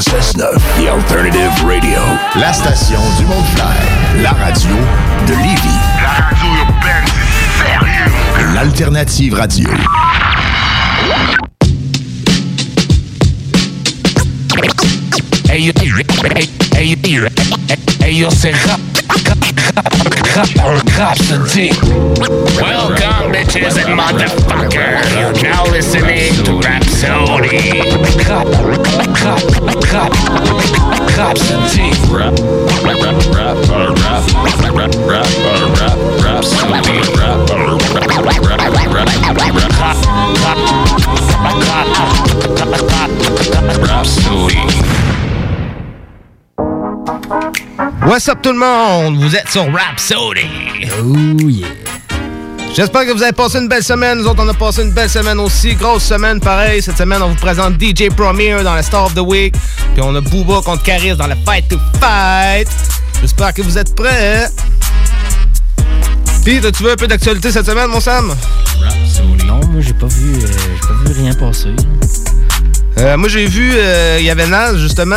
106.9, The Alternative Radio. La station du monde fly. La radio de Lévis. La radio urbaine, c'est sérieux. L'Alternative Radio. Hey, yo, hey, hey, hey, hey, yo, c'est rap, rap, rap, rhapsody. Welcome, bitches and motherfuckers. You're now listening to Rhapsody. Rap, rap, rap, rhapsody. Rap, rap, rap, rap, rap, rap, rap, rap, rhapsody. Rap, rap, rap, rap, rhapsody. What's up tout le monde? Vous êtes sur Rhapsody. Oh yeah. J'espère que vous avez passé une belle semaine. Nous autres, on a passé une belle semaine aussi. Grosse semaine, pareil. Cette semaine, on vous présente DJ Premier dans la Star of the Week. Puis on a Booba contre Caris dans le Fight to Fight. J'espère que vous êtes prêts. Puis, tu veux un peu d'actualité cette semaine, mon Sam? Non, moi, j'ai pas vu, euh, j'ai pas vu rien passer. Euh, moi, j'ai vu, euh, il y avait Naz, justement.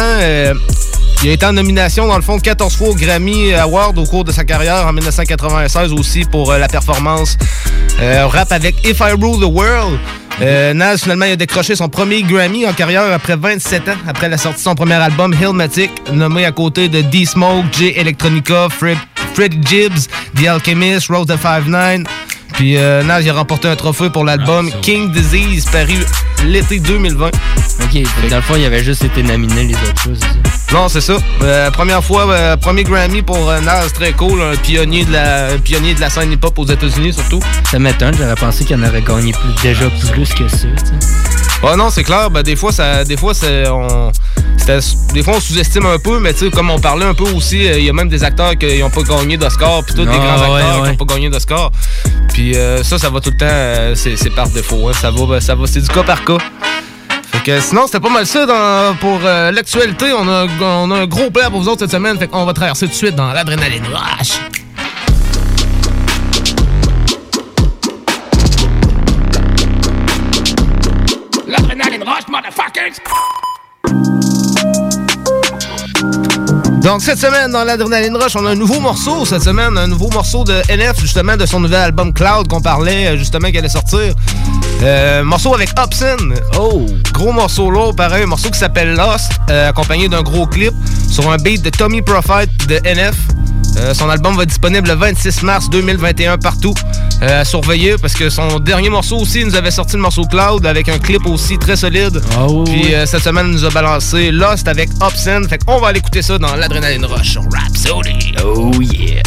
Il a été en nomination, dans le fond, 14 fois au Grammy Award au cours de sa carrière en 1996 aussi pour euh, la performance euh, rap avec If I Rule the World. Euh, Nas, finalement, il a décroché son premier Grammy en carrière après 27 ans, après la sortie de son premier album, Hillmatic, nommé à côté de D-Smoke, J Electronica, Fred, Fred Gibbs, The Alchemist, Rose the 5'9". Puis euh, Nas, il a remporté un trophée pour l'album King Disease, paru l'été 2020. Ok, fait dans le fond, il avait juste été nominé les autres choses. Non, c'est ça. Euh, première fois, euh, premier Grammy pour euh, Nas, très cool. Un pionnier de la, pionnier de la scène hip-hop aux États-Unis, surtout. Ça m'étonne, j'aurais pensé qu'il en aurait gagné plus, déjà plus que ça. Ah non, c'est clair. Ben, des fois, ça, des fois, c'est, on, des fois, on sous-estime un peu, mais tu sais, comme on parlait un peu aussi, euh, il y a même des acteurs qui n'ont pas gagné d'Oscar, puis tous des Ah, grands ouais, acteurs ouais. qui n'ont pas gagné d'Oscar. Puis euh, ça, ça va tout le temps, euh, c'est, par défaut. hein. Ça va, ben, ça va, c'est du cas par cas. Fait que sinon, c'était pas mal ça dans- pour euh, l'actualité. On a, on a un gros plat pour vous autres cette semaine. Fait qu'on va traverser tout de suite dans l'adrénaline rush. Motherfuckers! Donc cette semaine dans l'Adrénaline Rush, on a un nouveau morceau cette semaine, un nouveau morceau de NF justement de son nouvel album Cloud qu'on parlait euh, justement qui allait sortir. Euh, morceau avec Hobson. Oh! Gros morceau lourd, pareil, un morceau qui s'appelle Lost, euh, accompagné d'un gros clip sur un beat de Tommy Prophet de NF. Euh, son album va être disponible le 26 mars 2021 partout. Euh, à surveiller parce que son dernier morceau aussi il nous avait sorti le morceau Cloud avec un clip aussi très solide. Puis euh, cette semaine il nous a balancé Lost avec Obscene. Fait qu'on va aller écouter ça dans l'Adrénaline Rush sur Rhapsody. Oh yeah!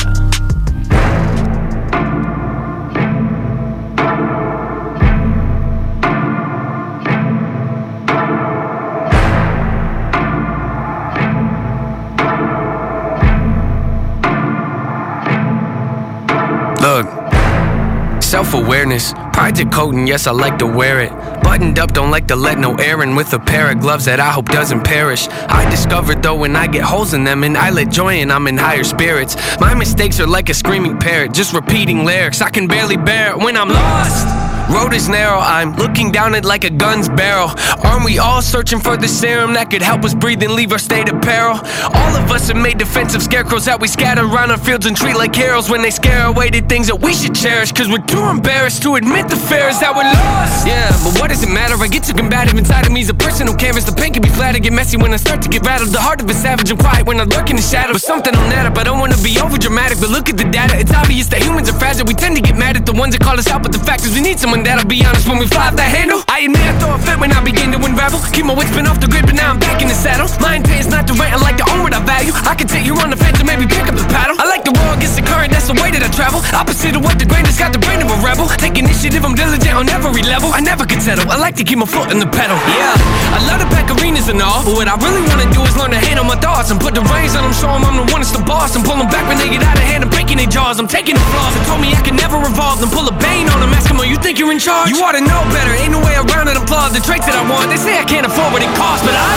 Self awareness, pride's a coat, and yes, I like to wear it. Buttoned up, don't like to let no air in with a pair of gloves that I hope doesn't perish. I discovered though when I get holes in them, and I let joy in, I'm in higher spirits. My mistakes are like a screaming parrot, just repeating lyrics. I can barely bear it when I'm lost. Road is narrow, I'm looking down it like a gun's barrel. Aren't we all searching for the serum that could help us breathe and leave our state of peril? All of us have made defensive scarecrows that we scatter around our fields and treat like heroes when they scare away the things that we should cherish. Cause we're too embarrassed to admit the fear is that we're lost. Yeah, but what does it matter? I get too combative inside of me. Is a personal canvas. The pain can be flat. I get messy when I start to get rattled. The heart of a savage and quiet when I lurk in the shadows. But something on that up. I don't wanna be over dramatic, but look at the data. It's obvious that humans are fragile. We tend to get mad at the ones that call us out, but the fact is we need someone that'll be honest when we fly off that handle. I admit I throw a fit when I begin to unravel. Keep my wits been off the grid, but now I'm back in the saddle. My intent is not to rant. I like to own what I value. I can take you on the fence and maybe pick up the paddle. I like the world against the current. That's the way that I travel. Opposite of what the has got the brain of a rebel. Take initiative. I'm diligent on every level. I never can settle. I like to keep my foot in the pedal. Yeah, I love to pack arenas and all. But what I really wanna do is learn to handle my thoughts and put the reins on them. Show 'em I'm the one that's the boss. And pull 'em back when they get out of hand and breaking their jaws. I'm taking the flaws. They told me I can never revolve. Then pull a bane on them. Ask 'em, "Oh, you think you're in charge? You ought to know better. Ain't no way around it. Applaud the traits that I want. They say I can't afford what it costs, but I.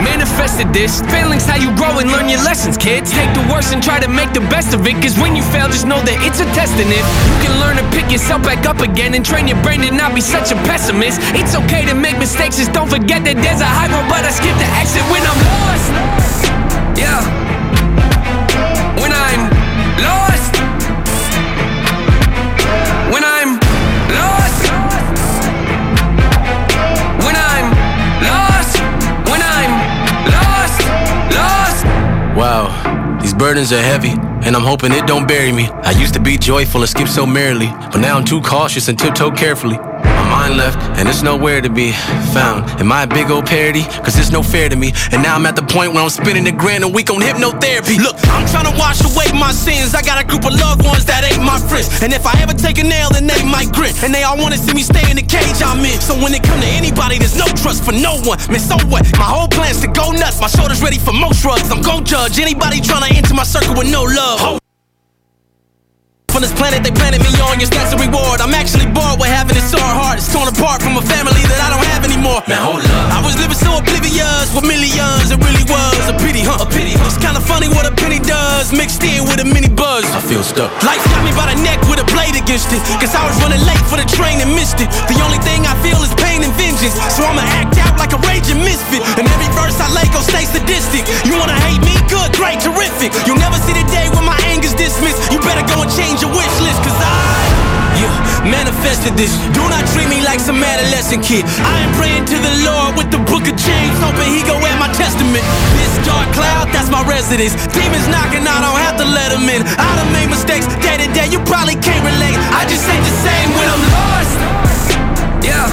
manifested this. Failing's how you grow and learn your lessons, kids. Take the worst and try to make the best of it. Cause when you fail, just know that it's a test in it. You can learn to pick yourself back up again and train your brain to not be such a pessimist. It's okay to make mistakes, just don't forget that there's a high road, but I skip the exit when I'm lost. Yeah. Wow, these burdens are heavy. And I'm hoping it don't bury me. I used to be joyful and skip so merrily, but now I'm too cautious and tiptoe carefully. Left, and it's nowhere to be found. Am I a big old parody? Cause it's no fair to me. And now I'm at the point where I'm spending a grand a week on hypnotherapy. Look, I'm trying to wash away my sins. I got a group of loved ones that ain't my friends. And if I ever take a nail, then they might grin. And they all wanna see me stay in the cage I'm in. So when it come to anybody, there's no trust for no one. Man, so what? My whole plan's to go nuts. My shoulders ready for most drugs. I'm gon' judge anybody trying to enter my circle with no love. From this planet they planted me on, your stats a reward. I'm actually bored with having it so heart. It's torn apart from a family that I don't have anymore. Man, hold up. I was living so oblivious with millions. It really was a pity, huh? A pity. Huh? It's kinda funny what a penny does, mixed in with a mini buzz. I feel stuck. Life got me by the neck with a blade against it. Cause I was running late for the train and missed it. The only thing I feel is pain and vengeance. So I'ma act out like a raging misfit. And every verse I lay gon' stay sadistic. You wanna hate me? Good, great, terrific. You'll never see the day when my anger's dismissed. You better go and change your wish list, cause I yeah, manifested this. Do not treat me like some adolescent kid. I am praying to the Lord with the book of James, hoping he go at my testament. This dark cloud, that's my residence. Demons knocking, I don't have to let them in. I done made mistakes day to day, you probably can't relate. I just ain't the same when I'm lost. Yeah.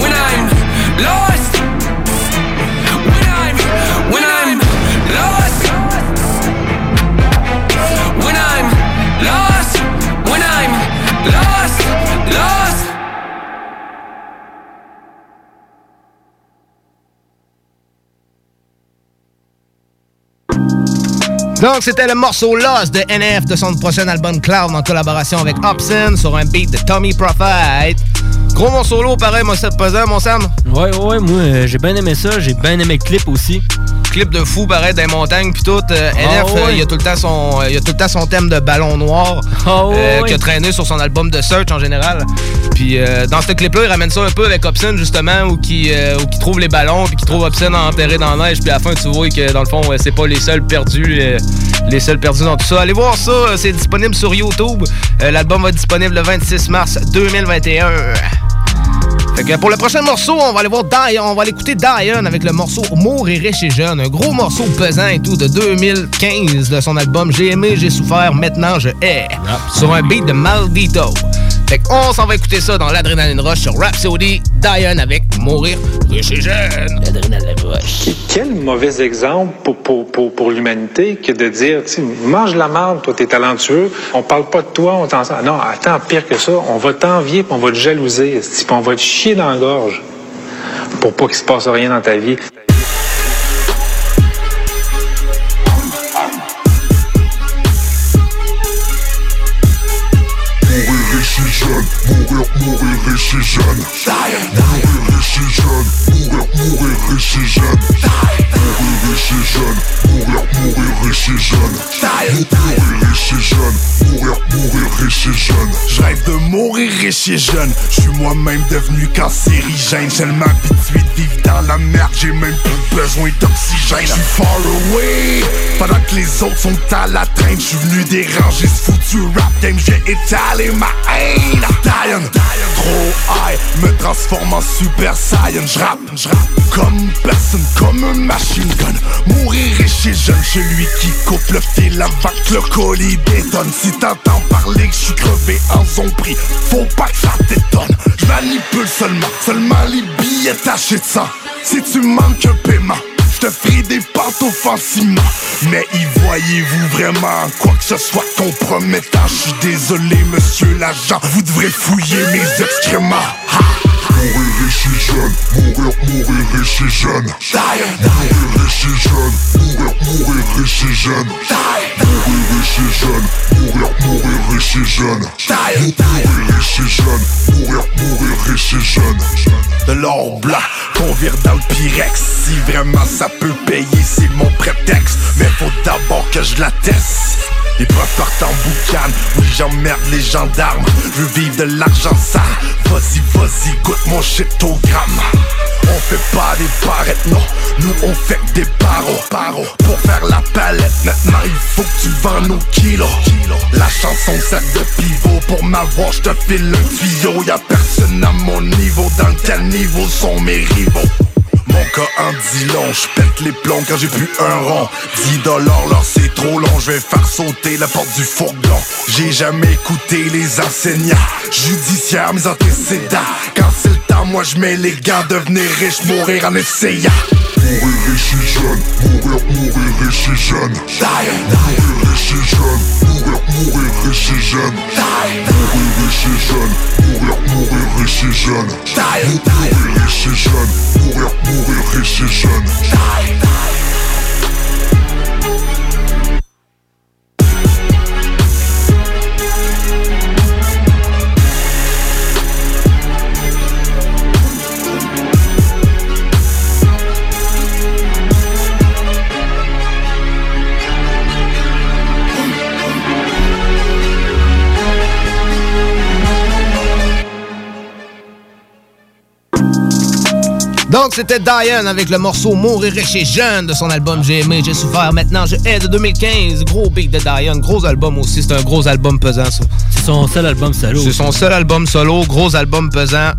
When I'm lost. Donc, c'était le morceau Lost de NF de son prochain album Cloud en collaboration avec Hobson sur un beat de Tommy Prophet. Gros morceau lourd, pareil, moi, c'est pesant, mon Sam? Ouais, ouais, moi, euh, j'ai bien aimé ça. J'ai bien aimé le clip aussi. Clip de fou, pareil, des montagnes, puis tout. Euh, NF, Ah ouais. euh, il, a tout le temps son, euh, il a tout le temps son thème de ballon noir Ah qui a traîné sur son album de Search en général. Puis dans ce clip-là, il ramène ça un peu avec Hobson, justement, où qui, trouve les ballons, puis qui trouve Hobson enterré dans la neige, puis à la fin, tu vois que dans le fond, c'est pas les seuls perdus, les seuls perdus dans tout ça. Allez voir ça, c'est disponible sur YouTube. L'album va être disponible le 26 mars 2021. Fait que pour le prochain morceau, on va aller voir Dion, on va aller écouter Dion avec le morceau Mourir riche et jeune, un gros morceau pesant et tout de 2015 de son album J'ai aimé, j'ai souffert, maintenant je hais, sur un beat de Maldito. Fait qu'on s'en va écouter ça dans l'Adrénaline Rush sur Rhapsody, Dion avec Mourir riche et jeune. L'Adrénaline Rush. Quel mauvais exemple pour, pour, pour, pour l'humanité que de dire, tu sais, mange la marde, toi, t'es talentueux, on parle pas de toi, on t'en... Non, attends, pire que ça, on va t'envier, puis on va te jalouser, puis on va te chier dans la gorge pour pas qu'il se passe rien dans ta vie. Riche et jeune, mourir, mourir riche et jeune. Mourir riche et jeune, mourir, mourir riche et jeune. Mourir riche et jeune, mourir, mourir riche et jeune. Mourir riche et jeune, mourir, mourir riche et jeune. Je rêve de mourir riche et jeune. Je suis moi-même devenu cancérigène. J'ai tellement habitué de vivre dans la merde, j'ai même plus besoin d'oxygène. Je suis far away. Pendant que les autres sont à la traîne, je suis venu déranger ce foutu rap game. J'ai étalé ma haine. High, me transforme en super saiyan. Je rappe, je rappe comme personne, comme un machine gun. Mourir riche et jeune, celui qui coupe le fil avant que le colis détonne. Si t'entends parler que je suis crevé en prix, faut pas que ça t'étonne. Je manipule seulement, seulement les billets tachés de sang. Si tu manques un paiement, te ferai des pâtes offensivement. Mais y voyez-vous vraiment quoi que ce soit compromettant? Je suis désolé, monsieur l'agent, vous devrez fouiller mes excréments. Mourir riche et jeune, mourir, mourir riche et jeune. Mourir riche et jeune, mourir, mourir riche et jeune. Mourir riche et jeune, mourir, mourir riche et jeune. Mourir riche et jeune, mourir, mourir riche et jeune. de l'or blanc qu'on vire dans le Pyrex. Si vraiment ça peut payer, c'est mon prétexte. Mais faut d'abord que je la teste. Les preuves partent en boucan, oui j'emmerde les gendarmes Je veux vivre de l'argent ça Vas-y, vas-y, goûte mon shit au gramme On fait pas des parettes, non. Nous on fait des barreaux, Pour faire la palette, maintenant il faut que tu vends nos kilos. La chanson sert de pivot. Pour m'avoir, je te file un tuyau. Y'a personne à mon niveau Dans quel niveau sont mes rivaux mon cas en dit je pète les plombs quand j'ai plus un rond 10 dollars là c'est trop long, je vais faire sauter la porte du fourgon. J'ai jamais écouté les enseignants Judiciaires, mes antécédents. Quand c'est le temps, moi je mets les gants Devenir riche, mourir en essayant Mourir riche et jeune, mourir, mourir riche et jeune. Mourir riche et jeune, mourir, mourir riche et jeune. Mourir riche et jeune, mourir, mourir riche et jeune. Mourir riche et jeune, mourir, mourir riche et jeune c'était Diane avec le morceau Mourir riche et jeune de son album J'ai aimé, j'ai souffert, maintenant je hais de 2015. Gros beat de Diane, gros album aussi, c'est un gros album pesant ça. C'est son seul album solo. C'est son seul album solo, gros album pesant.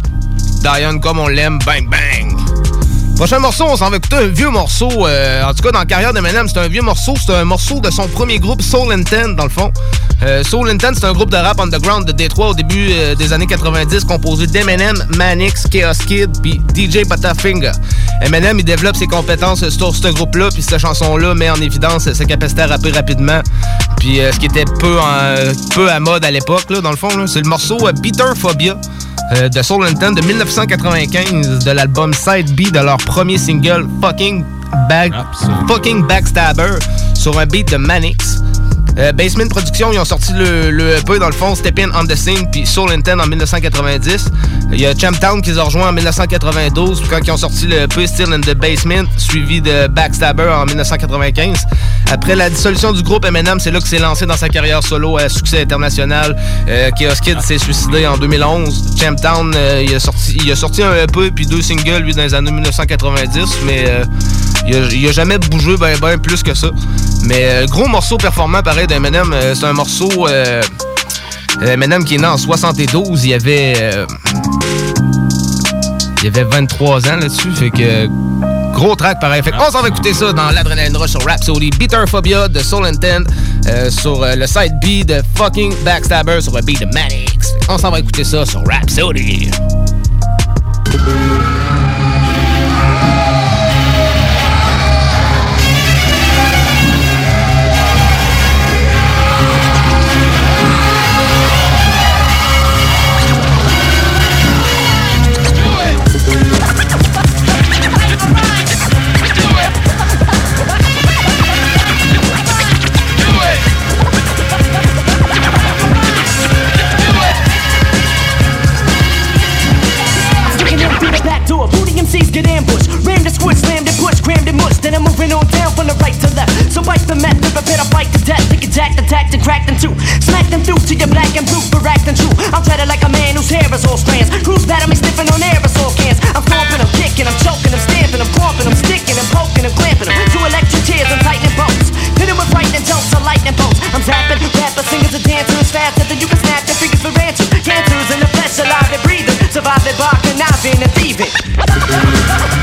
Diane comme on l'aime, bang bang. Prochain morceau, on s'en va écouter un vieux morceau. Euh, en tout cas, dans la carrière d'Eminem, c'est un vieux morceau. C'est un morceau de son premier groupe, Soul Intent, dans le fond. Euh, Soul Intent, c'est un groupe de rap underground de Détroit au début euh, des années 90, composé d'Eminem, Manix, Chaos Kid, puis DJ Butterfinger. Eminem, il développe ses compétences sur ce groupe-là, puis cette chanson-là met en évidence sa capacité à rapper rapidement. Puis ce qui était peu, peu à mode à l'époque, dans le fond. C'est le morceau Beater Phobia. Euh, de Soul Intent de 1995 de l'album Side B de leur premier single Fucking, Bag Fucking Backstabber sur un beat de Manix. Euh, Basement Productions, ils ont sorti le, le EP dans le fond, Step In on the Scene, puis Soul Intent en 1990. Il y a Champtown qui les a en 1992, quand ils ont sorti le EP Still in the Basement, suivi de Backstabber en 1995. Après la dissolution du groupe Eminem, c'est là que s'est lancé dans sa carrière solo à succès international. Euh, Chaos Kid s'est suicidé en 2011. Champtown, euh, il, a sorti, a un EP puis deux singles, lui, dans les années 1990, mais euh, il, a, jamais bougé ben, ben plus que ça. Mais gros morceau performant, pareil, d'Eminem. c'est un morceau... Eminem qui est né en 72, il y avait... il y avait 23 ans là-dessus, fait que Gros track pareil. Fait on s'en va écouter ça dans l'Adrenaline Rush sur Rhapsody. Phobia de Soul Intent euh, sur euh, le side B de Fucking Backstabber sur le beat de Manix. On s'en va écouter ça sur Rhapsody. Cracked in two. Smack them through to your black and blue for acting true. I'm treaded like a man whose hair is all strands. Cruise battle me sniffing on aerosol cans. I'm stomping, I'm kicking, I'm choking, I'm stamping, I'm pumping, I'm sticking and poking and clamping them. To electric tears and tightening bolts. Hit with frightening jokes or lightning bolts. I'm zapping, rappers, singers, and dancers faster than you can snap your fingers for answers. Cancers in the flesh, alive and breathing. Surviving by conniving and thieving.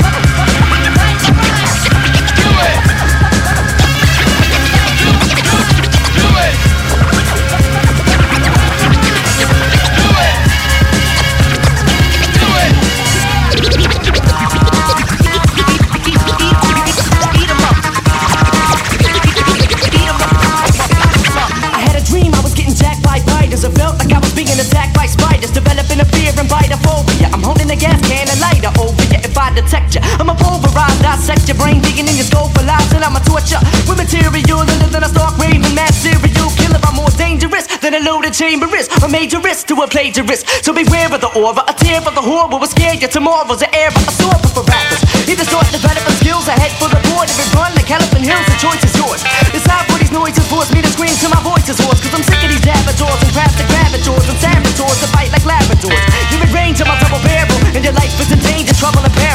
dissect your brain, digging in your skull for lies, and I'ma torture with material other than a stalk raving mass serial killer. I'm more dangerous than a loaded chamber is. A major risk to a plagiarist. So beware of the aura, a tear of the horror will scare you tomorrow's an air of a sword for rappers. Either start developing skills ahead for the board. If it run like Elephant Hills, the choice is yours. Decide for these noises force me to scream till my voice is hoarse. Cause I'm sick of these avatars and crafted gravitors and saboteurs that fight like Labradors. You're in range of my double barrel, your life is in danger, trouble and peril.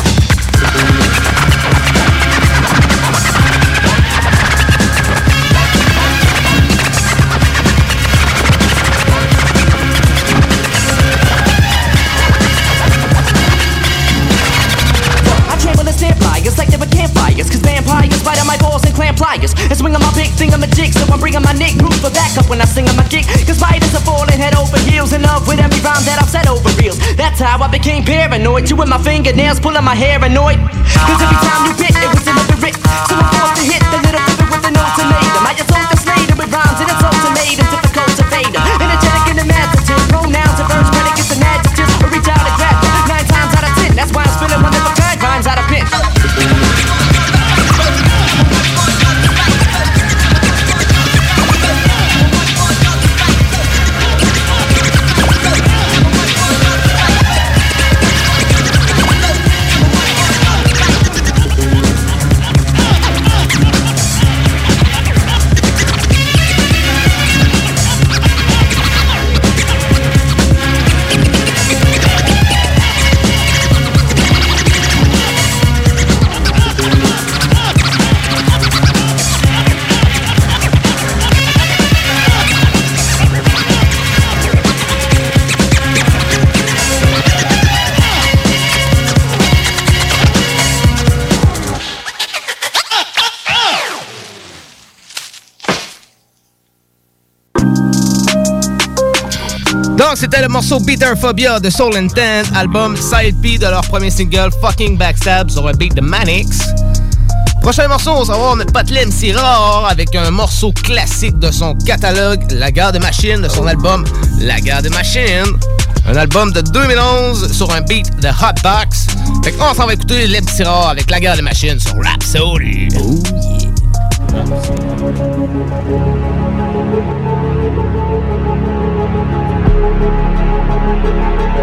And pliers. And swing on my big thing on my jig. So I'm bringing my Nick Bruce for backup when I sing on my gig. Cause spiders are falling head over heels in love with every rhyme that I've said over reels. That's how I became paranoid. With my fingernails pulling my hair annoyed. Cause every time you bit, it was deliberate. So I'm forced to hit the little pivot with an ultimatum. I just hold the slater with c'était le morceau Bitter Phobia de Soul Intent, album Side B de leur premier single Fucking Backstab sur un beat de Manix. Prochain morceau, on va voir notre pote MC Rare avec un morceau classique de son catalogue, La Guerre des Machines, de son album La Guerre des Machines. Un album de 2011 sur un beat de Hotbox. Fait qu'on s'en va écouter MC Rare avec La Guerre des Machines sur Rap. Oh yeah.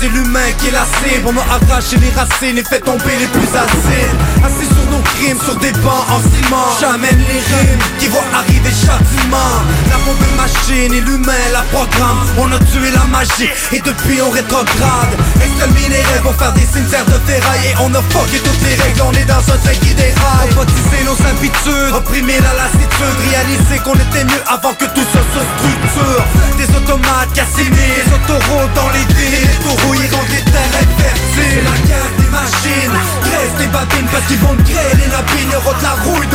c'est l'humain qui est la cible. On a arraché les racines et fait tomber les plus acides. Assis sur nos crimes, sur des bancs en ciment. J'amène les rimes qui vont arriver châtiment La bombe est machine et l'humain la programme. On a tué la magie et depuis on rétrograde. Exterminer les rêves pour faire des cimetières de ferraille. Et on a fucké toutes les règles, on est dans un train qui déraille. Robotiser nos habitudes, opprimer la lassitude. Réaliser qu'on était mieux avant que tout se structure. Des automates cassinés, des autoroutes dans les villes Taureaux iront des terres infertiles. La guerre des machines, graisse des babines Parce qu'ils vont créer les lapines, de la rouille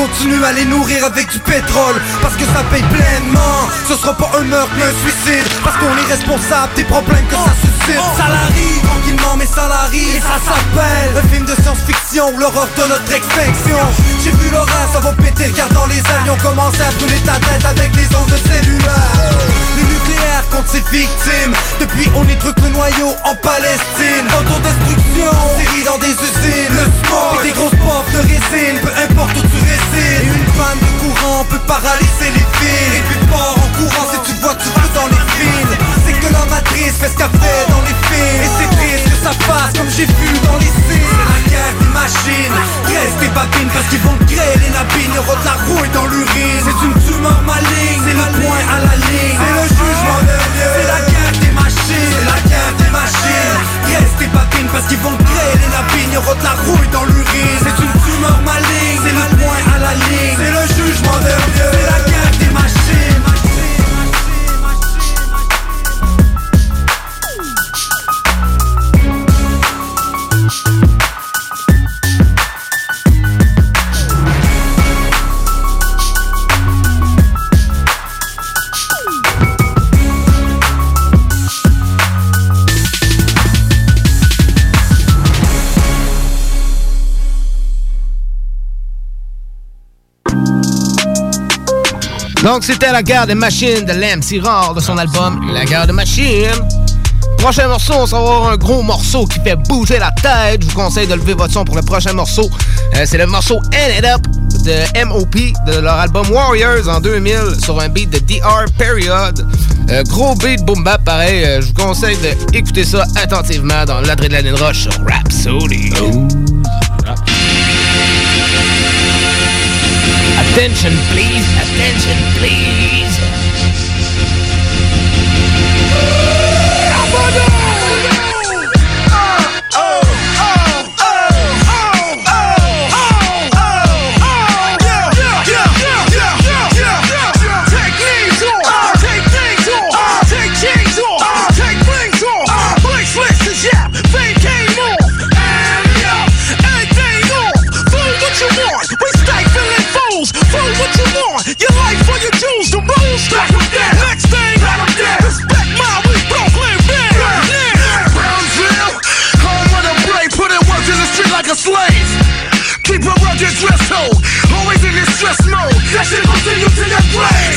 continue à les nourrir avec du pétrole Parce que ça paye pleinement. Ce sera pas un meurtre mais un suicide Parce qu'on est responsable des problèmes que ça suscite. Salarié, tranquillement mais salarié Et ça s'appelle Un film de science-fiction L'horreur de notre extinction. J'ai vu l'horreur, ça va péter Car dans les airs, ils ont commencé à brûler ta tête Avec les ondes cellulaires Contre ses victimes. Depuis on est truc le noyau en Palestine. Autodestruction, série dans des usines. Le sport des grosses portes de résine. Peu importe où tu résides. Une panne de courant peut paralyser les fils Et puis pars en courant si tu vois tu veux dans les fils C'est que la matrice fait ce qu'elle fait dans les films. Et c'est triste que ça passe comme j'ai vu dans les films guerre des machines. Reste des babines parce qu'ils vont créer les nabines. Y'aura de la rouille dans l'urine. C'est une tumeur maligne. C'est le point à la ligne. C'est le jugement de Dieu. C'est la guerre des machines. C'est la guerre des machines. Reste des babines parce qu'ils vont créer les nabines. Y'aura de la rouille dans l'urine. C'est une tumeur maligne. C'est le point à la ligne. C'est le jugement de Dieu Donc, c'était La guerre des machines de Lem Rare de son album La guerre des machines. Prochain morceau, on va avoir un gros morceau qui fait bouger la tête. Je vous conseille de lever votre son pour le prochain morceau. Euh, c'est le morceau End It Up de MOP de leur album Warriors en 2000 sur un beat de DR Period. Euh, gros beat boom bap pareil. Euh, je vous conseille d'écouter ça attentivement dans l'adrénaline rush sur Rhapsody. Oh. Attention, please. Attention, please. That shit gon' send you to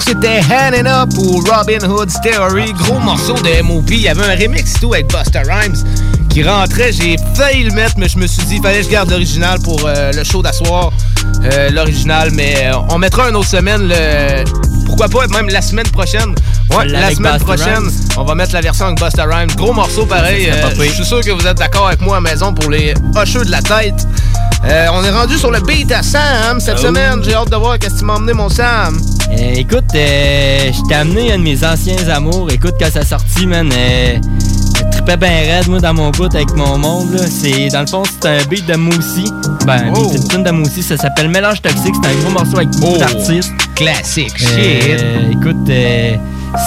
donc c'était Hand Up pour Robin Hood's Theory. Gros morceau de M.O.P. Il y avait un remix tout avec Buster Rhymes qui rentrait. J'ai failli le mettre, mais je me suis dit, fallait que je garde l'original pour euh, le show d'asseoir. Euh, l'original, mais euh, on mettra une autre semaine. Pourquoi pas, même la semaine prochaine. Ouais, la, semaine prochaine, on va mettre la version avec Buster Rhymes. Gros morceau pareil. je suis sûr que vous êtes d'accord avec moi à maison pour les hocheux de la tête. on est rendu sur le beat à Sam cette semaine. J'ai hâte de voir qu'est-ce que tu m'as emmené, mon Sam. Eh, écoute, euh, je t'ai amené un de mes anciens amours. Écoute, quand ça sortit, man, euh, je bien raide, moi, dans mon bout avec mon monde. Là. C'est, dans le fond, c'est un beat de Moussi. Ben, oh. une tune de Moussi, ça s'appelle Mélange Toxique. C'est un gros morceau avec beaucoup oh. d'artistes. Classique, euh, shit. écoute, euh,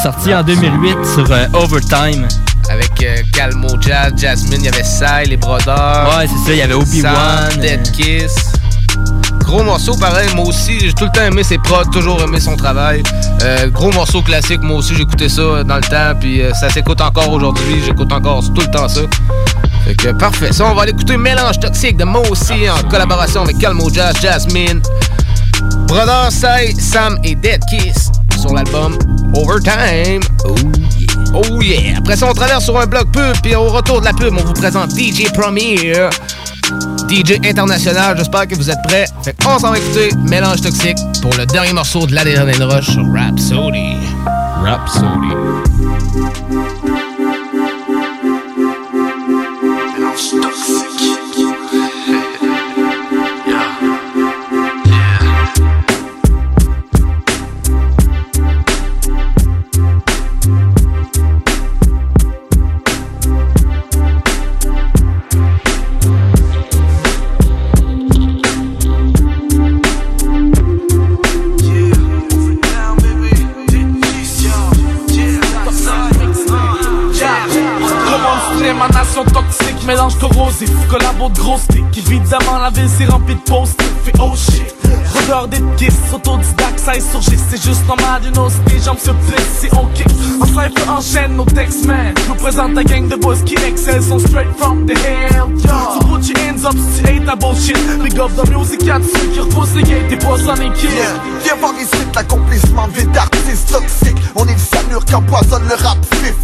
sorti en 2008 sur euh, Overtime. Avec Calmo Jazz, Jasmine, il y avait Sai, les Brothers. Ouais, c'est ça, il y avait Obi-Wan. Dead Kiss. Gros morceau, pareil, moi aussi, j'ai tout le temps aimé ses prods, toujours aimé son travail. Euh, gros morceau classique, moi aussi, j'écoutais ça dans le temps, puis euh, ça s'écoute encore aujourd'hui, j'écoute encore tout le temps ça. Fait que parfait, ça, on va aller écouter Mélange Toxique de moi aussi, en collaboration avec Calmo Jazz, Jasmine, Brother Sai, Sam et Dead Kiss sur l'album Overtime. Oh yeah. Oh yeah. Après ça, on traverse sur un bloc pub, puis au retour de la pub, on vous présente DJ Premier. DJ international, j'espère que vous êtes prêts. Fait qu'on s'en va écouter Mélange Toxique pour le dernier morceau de l'Adrénaline Rush sur Rhapsody. Rhapsody. Collabo de gros stick. Évidemment, la ville s'est remplie de post-it, fait oh shit. Rodeur des kiss, autodidacte, ça insurgit, c'est juste normal, know, si tes jambes se plissent, c'est ok. En cypher, enchaîne nos textes, man. Je vous présente la gang de boys qui excellent, sont straight from the hell, yo. So put your hands up si tu hate ta bullshit? Big up the music à ceux qui repoussent les gates, t'es pas Sonic Kid. Yeah. Viens voir ici l'accomplissement de vie d'artistes toxiques On est le cyanure qui empoisonne le rap fif,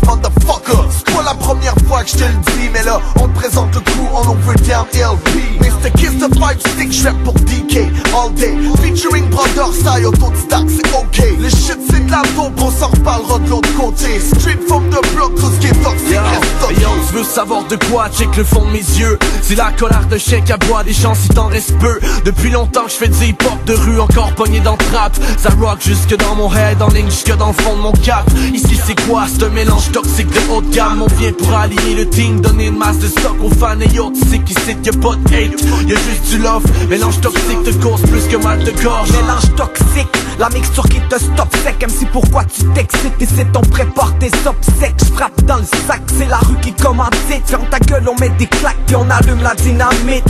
fois que je te le dis Mais là, on te présente le coup en overtime LP Mr. Kiss the Five Stick, je pour DK all day Featuring Brother Sai, autodidacte, c'est ok Le shit c'est de la dope, on s'en reparlera de l'autre côté Street from the block, tout ce qui est toxique reste Yo, tu veux savoir de quoi? Check le fond de mes yeux. C'est la colère de chèque à bois, des chances si t'en reste peu. Depuis longtemps que je fais du hip-hop de rue, encore pogné dans trap. Ça rock jusque dans mon head, en ligne jusque dans le fond de mon cap. Ici c'est quoi? C'est un mélange toxique de haut de gamme? On vient pour le team, donner une masse de stock aux fans. Et yo, tu sais qu'ici y'a pas de hate. Y'a juste du love. Mélange toxique te cause plus que mal de gorge. Mélange toxique, la mixture qui te stop sec. MC pourquoi tu t'excites et c'est ton prépare tes obsèques. Je frappe dans le sac, c'est la rue qui commandite. Ferme ta gueule, on met des claques puis on allume la dynamite.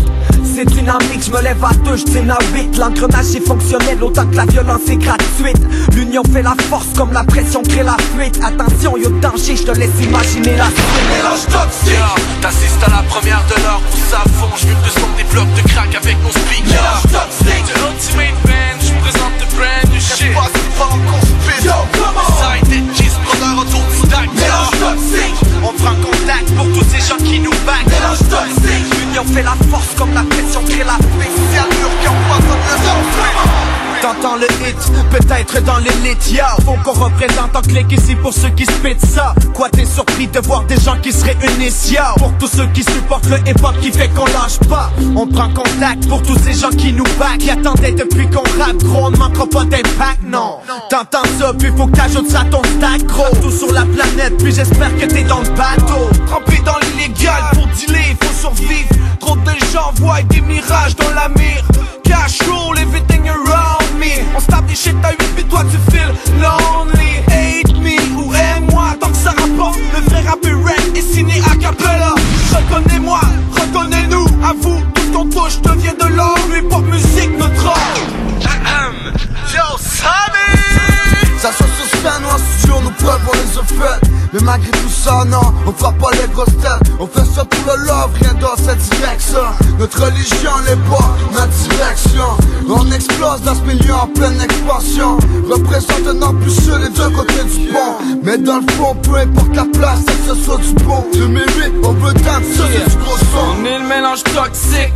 C'est dynamique, je me lève à deux, je vite L'engrenage est fonctionnel autant que la violence est gratuite. L'union fait la force comme la pression crée la fuite. Attention, y'a danger, je te laisse imaginer la suite. Mélange toxique. T'assistes à la première de l'heure, pousse à fond J'fume le son des blocs de crack avec mon speaker. Mélange toxique. De l'ultimate band, j'présente de brand new shit. Yo, Ça a été kiss, brother autodidacte Mélange toxique. On prend contact pour tous ces gens qui nous battent Mélange toxique. L'union fait la force comme la pression crée la C'est un mur qui empoisonne le sang T'entends le hit, peut-être dans l'élite, ya Faut qu'on représente en clic ici pour ceux qui spit ça. Quoi t'es surpris de voir des gens qui se réunissent, ya Pour tous ceux qui supportent le hip-hop qui fait qu'on lâche pas. On prend contact pour tous ces gens qui nous back. Qui attendaient depuis qu'on rappe, gros on ne manquera pas d'impact, non. T'entends ça, puis faut que t'ajoutes ça ton stack, gros. Tout sur la planète, puis j'espère que t'es dans le bateau. Trempé dans l'illégal, pour dealer, faut survivre. Trop de gens voient des mirages dans la mire. Cash roll, everything On se tape des shit à 8 puis toi tu feel lonely. Hate me ou aime-moi tant que ça rapporte Le vrai rap rap est signé a cappella Reconnais-moi, reconnais-nous À vous, tout ce qu'on touche devient de l'or Lui pop musique notre or Yo, Sammy! Ça se suspend, nous en studio, nous preuves, les a Mais malgré tout ça, non, on fera pas les grosses têtes. On fait ça pour le love, rien dans cette direction. Notre religion n'est pas notre direction. On explose dans ce milieu en pleine expansion. Représente un ambitieux les deux côtés du pont. Mais dans le fond, peu importe la place, c'est que ce soit du bon. 2008, on veut tant c'est du gros son. On est le mélange toxique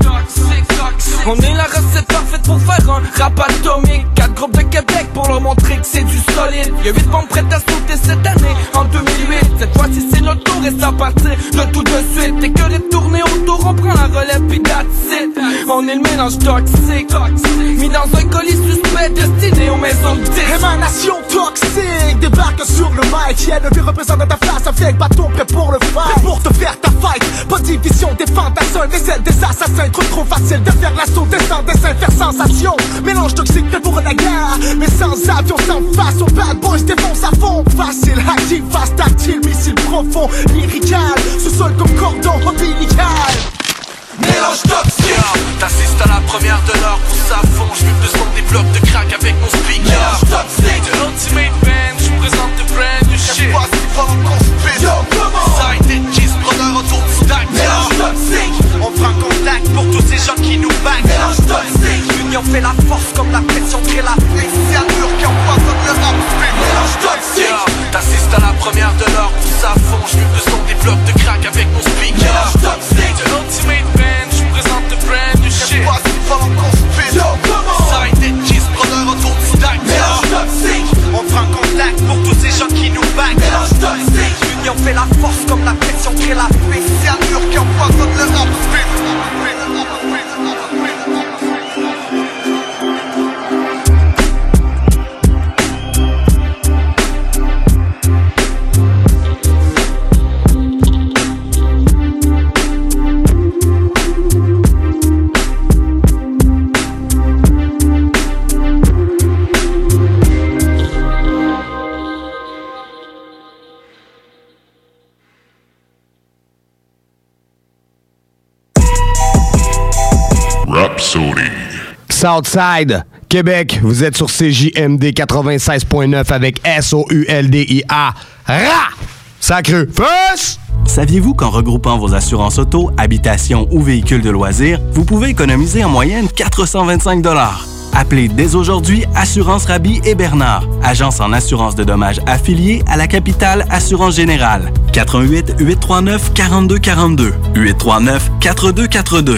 On est la recette parfaite pour faire un rap atomique. Quatre groupes de Québec pour leur montrer que c'est du solide. Y'a 8 bombes prêtes à sauter cette année, en 2008. Cette fois-ci c'est notre tour et ça partir de tout de suite. Et que les tournées autour, on prend la relève pis. On est le mélange toxique, mis dans un colis suspect destiné aux maisons de. Émanation toxique, débarque sur le mic. Yeah, le vieux représente ta face, un vieil bâton prêt pour le fight. Prêt pour te faire ta fight. Pas division des fantassins, des ailes des assassins. Trop trop facile de faire l'assaut, descendre, dessin, faire sensation. Mélange toxique fait pour la guerre. Mais sans avion, sans face aux bad boys, défonce à fond. Facile, active, fast, tactile, missile profond, lyrical. Sous-sol comme cordon ombilical. Mélange toxique T'assistes à la première de l'heure, pousse à fond J'fume le son des blocs de crack avec mon speaker Mélange toxique De l'ultimate band, j'présente de brand new shit pas si fort qu'on se. Yo, comment Side et cheese, brother autodidacte Mélange toxique gens qui nous back Mélange toxique. L'union fait la force comme la pression crée la Les cyanures qui empoisonnent le rap Mélange toxique. T'assistes à la première de l'heure, pousse à fond J'fume le son des blocs de crack avec mon speaker. Mélange toxique. De l'ultimate band, j'présente de brand new shit. pas si fort qu'on se pisse. Yo, comment Side et cheese, brother autodidacte Mélange toxique. On prend contact pour tous ces gens qui nous back Mélange toxique. L'union fait la force comme la pression crée la Les cyanures qui empoisonnent le rap Rhapsody. Southside, Québec, vous êtes sur CJMD 96.9 avec S-O-U-L-D-I-A. Ra! Sacreux. Fus! Saviez-vous qu'en regroupant vos assurances auto, habitation ou véhicules de loisirs, vous pouvez économiser en moyenne 425 Appelez dès aujourd'hui Assurance Rabi et Bernard, agence en assurance de dommages affiliée à la capitale Assurance Générale. 88 839 4242 839 4242.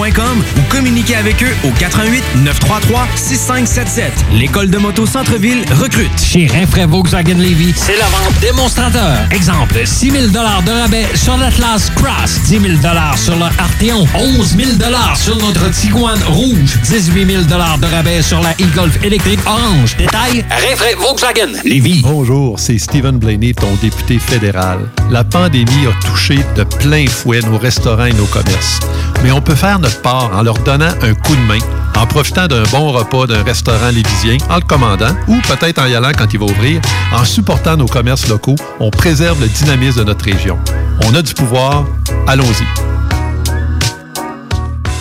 ou communiquez avec eux au 88 933 6577. L'école de moto Centre-ville recrute. Chez Rinfraie Volkswagen Levy, c'est la vente démonstrateur. Exemple, 6 000 de rabais sur l'Atlas Cross, 10 000 sur le Arteon, 11 000 sur notre Tiguan Rouge, 18 000 de rabais sur la e-Golf électrique orange. Détail, Rinfraie Volkswagen Levy. Bonjour, c'est Stephen Blaney, ton député fédéral. La pandémie a touché de plein fouet nos restaurants et nos commerces. Mais on peut faire notre part en leur donnant un coup de main, en profitant d'un bon repas d'un restaurant lévisien, en le commandant, ou peut-être en y allant quand il va ouvrir, en supportant nos commerces locaux, on préserve le dynamisme de notre région. On a du pouvoir, allons-y.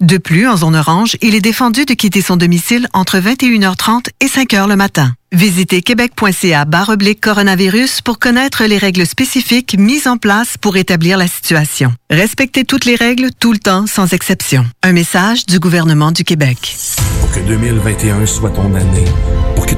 De plus, en zone orange, il est défendu de quitter son domicile entre 21h30 et 5h le matin. Visitez québec.ca oblique coronavirus pour connaître les règles spécifiques mises en place pour établir la situation. Respectez toutes les règles tout le temps, sans exception. Un message du gouvernement du Québec. Pour que 2021 soit ton année, pour que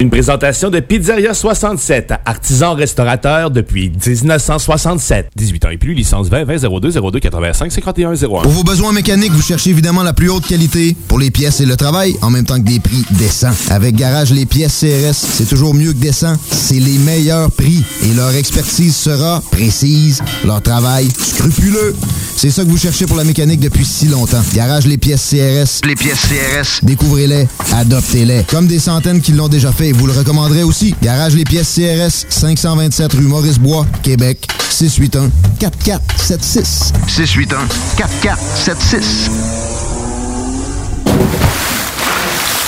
Une présentation de Pizzeria 67, artisan restaurateur depuis 1967. 18 ans et plus, licence 20 20 02 02 85 51 01. Pour vos besoins mécaniques, vous cherchez évidemment la plus haute qualité pour les pièces et le travail, en même temps que des prix décents. Avec Garage Les Pièces CRS, c'est toujours mieux que décent. C'est les meilleurs prix et leur expertise sera précise, leur travail scrupuleux. C'est ça que vous cherchez pour la mécanique depuis si longtemps. Garage Les Pièces CRS. Les pièces CRS. Découvrez-les, adoptez-les. Comme des centaines qui l'ont déjà fait, vous le recommanderez aussi. Garage Les Pièces CRS, 527 rue Maurice-Bois, Québec, 681 4476.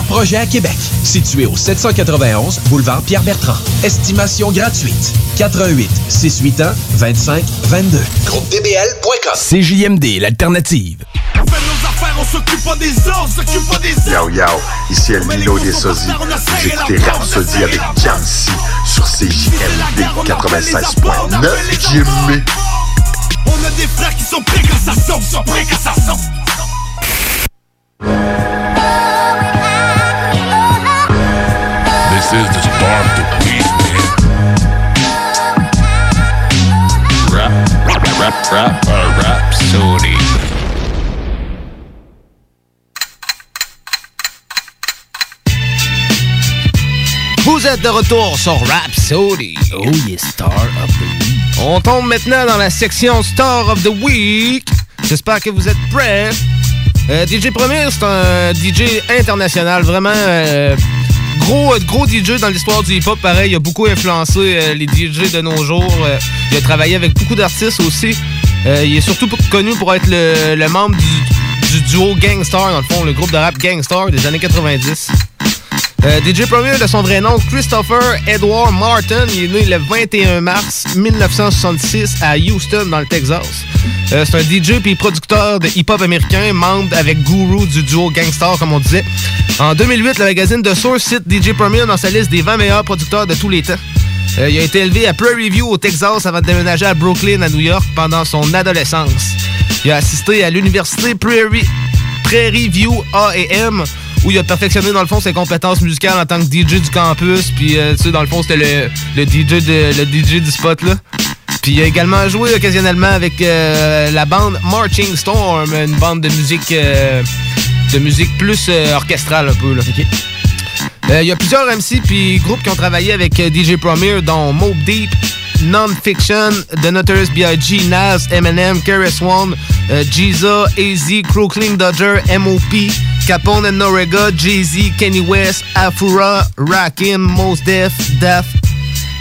projets à Québec. Situé au 791 boulevard Pierre-Bertrand. Estimation gratuite. 88 681 25 22. Groupe DBL.com. CJMD, l'alternative. On s'occupe pas des on s'occupe pas des Yo yo, ici El Nino des Sosies. Vous écoutez Rhapsody avec Jamsi sur CJMD 96.9 Jimmy. On a des frères qui sont prêts quand ça sonne, sont prêts quand ça sonne. De retour sur Rhapsody. Oh Star of the Week. On tombe maintenant dans la section Star of the Week. J'espère que vous êtes prêts. Euh, DJ Premier, c'est un DJ international, vraiment euh, gros, gros DJ dans l'histoire du hip-hop. Pareil, il a beaucoup influencé euh, les DJ de nos jours. Euh, il a travaillé avec beaucoup d'artistes aussi. Euh, il est surtout connu pour être le, le membre du, du duo Gangstar, dans le fond, le groupe de rap Gangstar des années 90. Euh, DJ Premier, de son vrai nom, Christopher Edward Martin, il est né le 21 mars 1966 à Houston, dans le Texas. Euh, c'est un DJ puis producteur de hip-hop américain, membre avec Guru du duo Gangstar, comme on disait. En 2008, le magazine The Source cite DJ Premier dans sa liste des 20 meilleurs producteurs de tous les temps. Euh, il a été élevé à Prairie View au Texas avant de déménager à Brooklyn, à New York, pendant son adolescence. Il a assisté à l'université Prairie, Prairie View A&M où il a perfectionné dans le fond ses compétences musicales en tant que DJ du campus. Puis euh, tu sais, dans le fond, c'était le, le DJ de, le DJ du spot là. Puis il a également joué occasionnellement avec euh, la bande Marching Storm, une bande de musique euh, de musique plus orchestrale un peu là. Il y a plusieurs MC puis groupes qui ont travaillé avec DJ Premier, dont Mob Deep, Non-Fiction, The Notorious B.I.G., Nas, Eminem, KRS-One, euh, Jiza, AZ, Crooklyn Dodger, M.O.P., Capone and Norega, Jay-Z, Kenny West, Afura, Rakim, Mos Def, Def,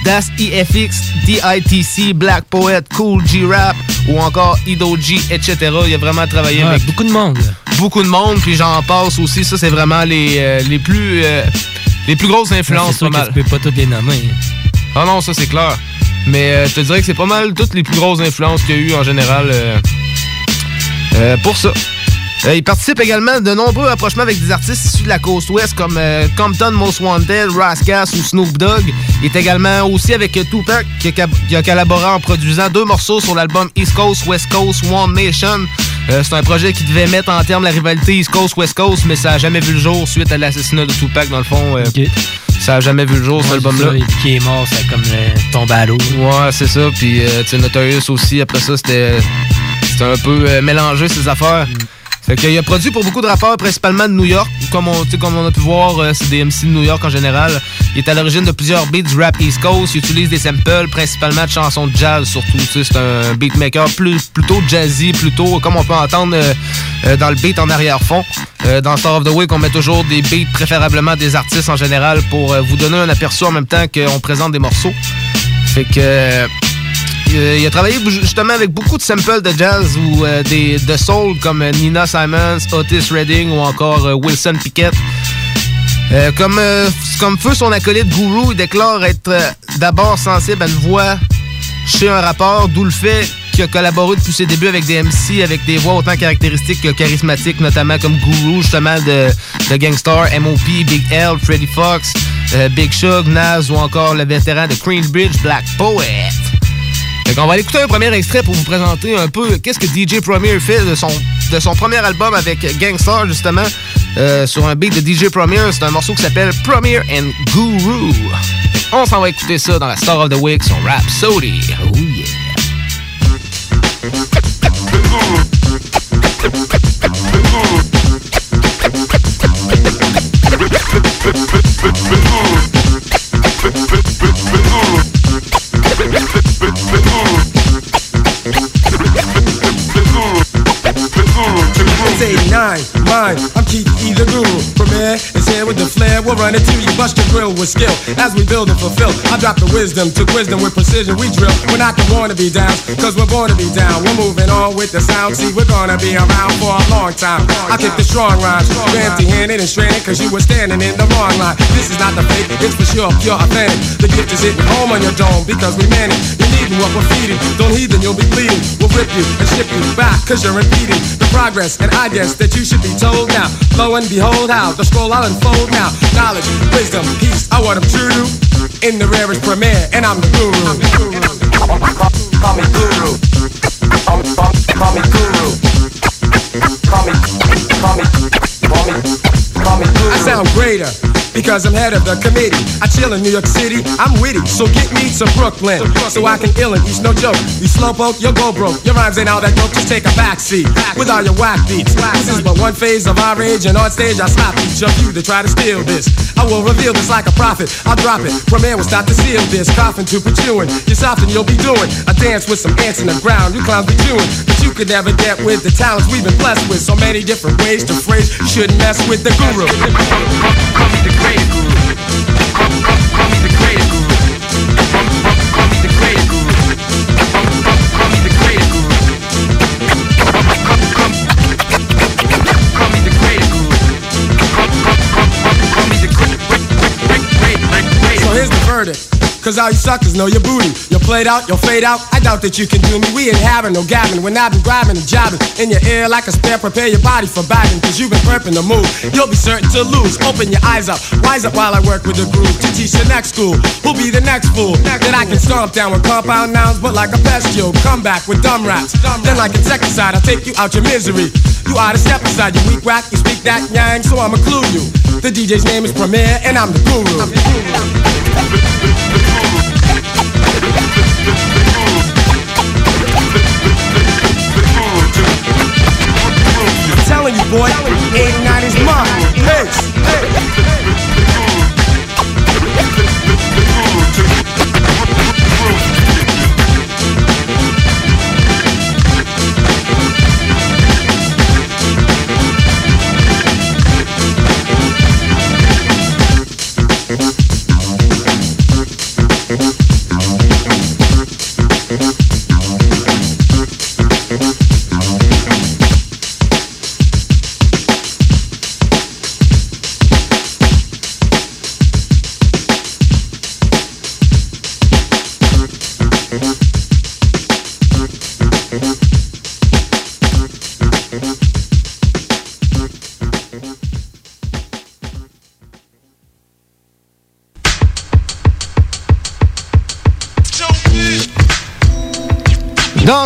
Das EFX, DITC, Black Poet, Cool G-Rap ou encore Ido G, etc. Il a vraiment travaillé Ouais, avec beaucoup de monde. Beaucoup de monde, puis j'en passe aussi. Ça, c'est vraiment les, euh, les plus euh, les plus grosses influences. Sûr pas peux pas toutes les nommer. Ah non, ça c'est clair. Mais euh, je te dirais que c'est pas mal toutes les plus grosses influences qu'il y a eu en général pour ça. Euh, il participe également de nombreux rapprochements avec des artistes issus de la côte ouest comme euh, Compton Most Wanted, Rascas ou Snoop Dogg. Il est également aussi avec euh, Tupac qui a, cap- qui a collaboré en produisant deux morceaux sur l'album East Coast, West Coast, One Nation. Euh, c'est un projet qui devait mettre en terme la rivalité East Coast, West Coast, mais ça a jamais vu le jour suite à l'assassinat de Tupac dans le fond. euh, Ça a jamais vu le jour, cet album-là. Qui est mort, ça a comme euh, tombé à l'eau. Ouais, c'est ça. Puis, tu sais, Notorious aussi, après ça, c'était c'était un peu mélangé, ces affaires. Fait qu'il a produit pour beaucoup de rappeurs, principalement de New York. Comme on, comme on a pu voir, euh, c'est des MC de New York en général. Il est à l'origine de plusieurs beats rap East Coast. Il utilise des samples, principalement de chansons de jazz, surtout. C'est un beatmaker plus, plutôt jazzy, plutôt comme on peut entendre euh, euh, dans le beat en arrière-fond. Dans Star of the Week, on met toujours des beats, préférablement des artistes en général, pour vous donner un aperçu en même temps qu'on présente des morceaux. Fait que... euh, il a travaillé justement avec beaucoup de samples de jazz ou euh, des, de soul comme euh, Nina Simons, Otis Redding ou encore Wilson Pickett. Comme, comme feu son acolyte Guru, il déclare être d'abord sensible à une voix chez un rappeur, d'où le fait qu'il a collaboré depuis ses débuts avec des MC avec des voix autant caractéristiques que charismatiques, notamment comme Guru, justement de, Gangstar, M.O.P., Big L, Freddie Fox, Big Shug, Nas ou encore le vétéran de Queensbridge, Black Poet. Fait qu'on va écouter un premier extrait pour vous présenter un peu qu'est-ce que DJ Premier fait de son, de son premier album avec Gangstar, justement, euh, sur un beat de DJ Premier. C'est un morceau qui s'appelle Premier and Guru. On s'en va écouter ça dans la Star of the Week sur Rhapsody. Oh yeah. 89, mine, I'm Keith E. the Guru. Premier is here with the flair. We'll run it to you, bust your grill with skill. As we build and fulfill, I drop the wisdom to wisdom with precision. We drill. We're not the wanna be down, cause we're born to be down. We're moving on with the sound. See, we're gonna be around for a long time. I kick the strong rhymes. You're empty handed and stranded, cause you were standing in the wrong line. This is not the fake, it's for sure pure authentic. The gift is hitting home on your dome because we man it. What we're feeding. Don't heed, then you'll be bleeding. We'll rip you and ship you back, cause you're impeding the progress. And I guess that you should be told now. Lo and behold, how the scroll I'll unfold now. Knowledge, wisdom, peace, I want them true. In the rarest premiere, and I'm the guru. Call me guru. Call me, guru. Call me, call me, call me, call me guru. I sound greater. Because I'm head of the committee. I chill in New York City, I'm witty. So get me to Brooklyn. So I can ill and eat no joke. You slowpoke, you'll go broke. Your rhymes ain't all that dope, just take a backseat. With all your whack beats. This is but one phase of our rage, and on stage I slap each of you to try to steal this. I will reveal this like a prophet. I'll drop it. Premier will start to seal this. Coughing to pursuing. Yourself and you'll be doing a dance with some ants in the ground. You clowns be chewing. But you could never get with the talents we've been blessed with. So many different ways to phrase. You shouldn't mess with the guru. Cause all you suckers know your booty. You're played out, you'll fade out. I doubt that you can do me. We ain't having no gabbing. When I've been grabbing and jabbing in your ear like a spare. Prepare your body for bagging. Cause you've been prepping the move. You'll be certain to lose. Open your eyes up. rise up while I work with the groove. To teach the next school. Who'll be the next fool? That I can stomp down with compound nouns, but like a bestial. Come back with dumb raps. Then like insecticide, I'll take you out your misery. You oughta step aside, you weak whack. You speak that yang, so I'ma clue you. The DJ's name is Premier, and I'm the guru. I'm the guru. telling you, boy, 89 is mine. Peace. Donc,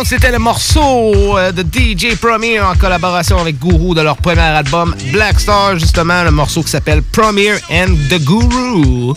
c'était le morceau euh, de DJ Premier en collaboration avec Guru de leur premier album Black Star, justement, le morceau qui s'appelle Premier and the Guru.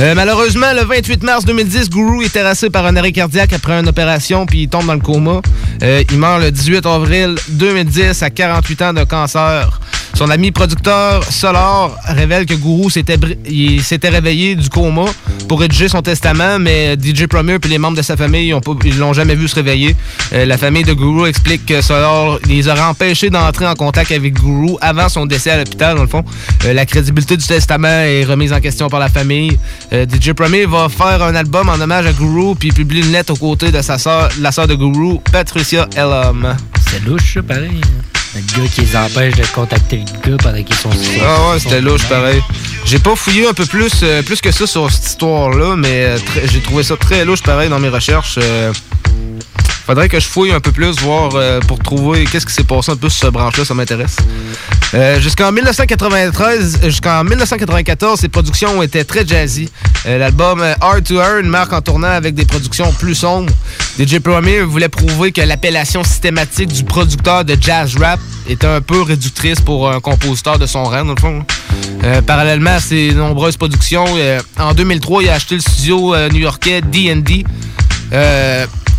Euh, malheureusement, le 28 mars 2010, Guru est terrassé par un arrêt cardiaque après une opération, puis il tombe dans le coma. Euh, il meurt le 18 avril 2010 à 48 ans de cancer. Son ami producteur Solar révèle que Guru s'était réveillé du coma pour rédiger son testament, mais DJ Premier et les membres de sa famille ils l'ont jamais vu se réveiller. Euh, la famille de Guru explique que Solar les aurait empêchés d'entrer en contact avec Guru avant son décès à l'hôpital, dans le fond. Euh, la crédibilité du testament est remise en question par la famille. Euh, DJ Premier va faire un album en hommage à Guru puis publie une lettre aux côtés de sa sœur, la sœur de Guru, Patricia Elam. C'est louche, pareil. Le gars qui les empêche de contacter le gars pendant qu'ils sont Ah ouais, c'était louche pareil. J'ai pas fouillé un peu plus, euh, plus que ça sur cette histoire-là, mais euh, j'ai trouvé ça très louche pareil dans mes recherches. euh. Faudrait que je fouille un peu plus, voir euh, pour trouver qu'est-ce qui s'est passé un peu sur ce branche-là, ça m'intéresse. Euh, jusqu'en 1993, euh, jusqu'en 1994, ses productions étaient très jazzy. Euh, L'album Hard to Earn marque en tournant avec des productions plus sombres. DJ Premier voulait prouver que l'appellation systématique du producteur de jazz rap était un peu réductrice pour un compositeur de son rang, dans le fond. Euh, parallèlement à ses nombreuses productions, en 2003, il a acheté le studio new-yorkais D&D.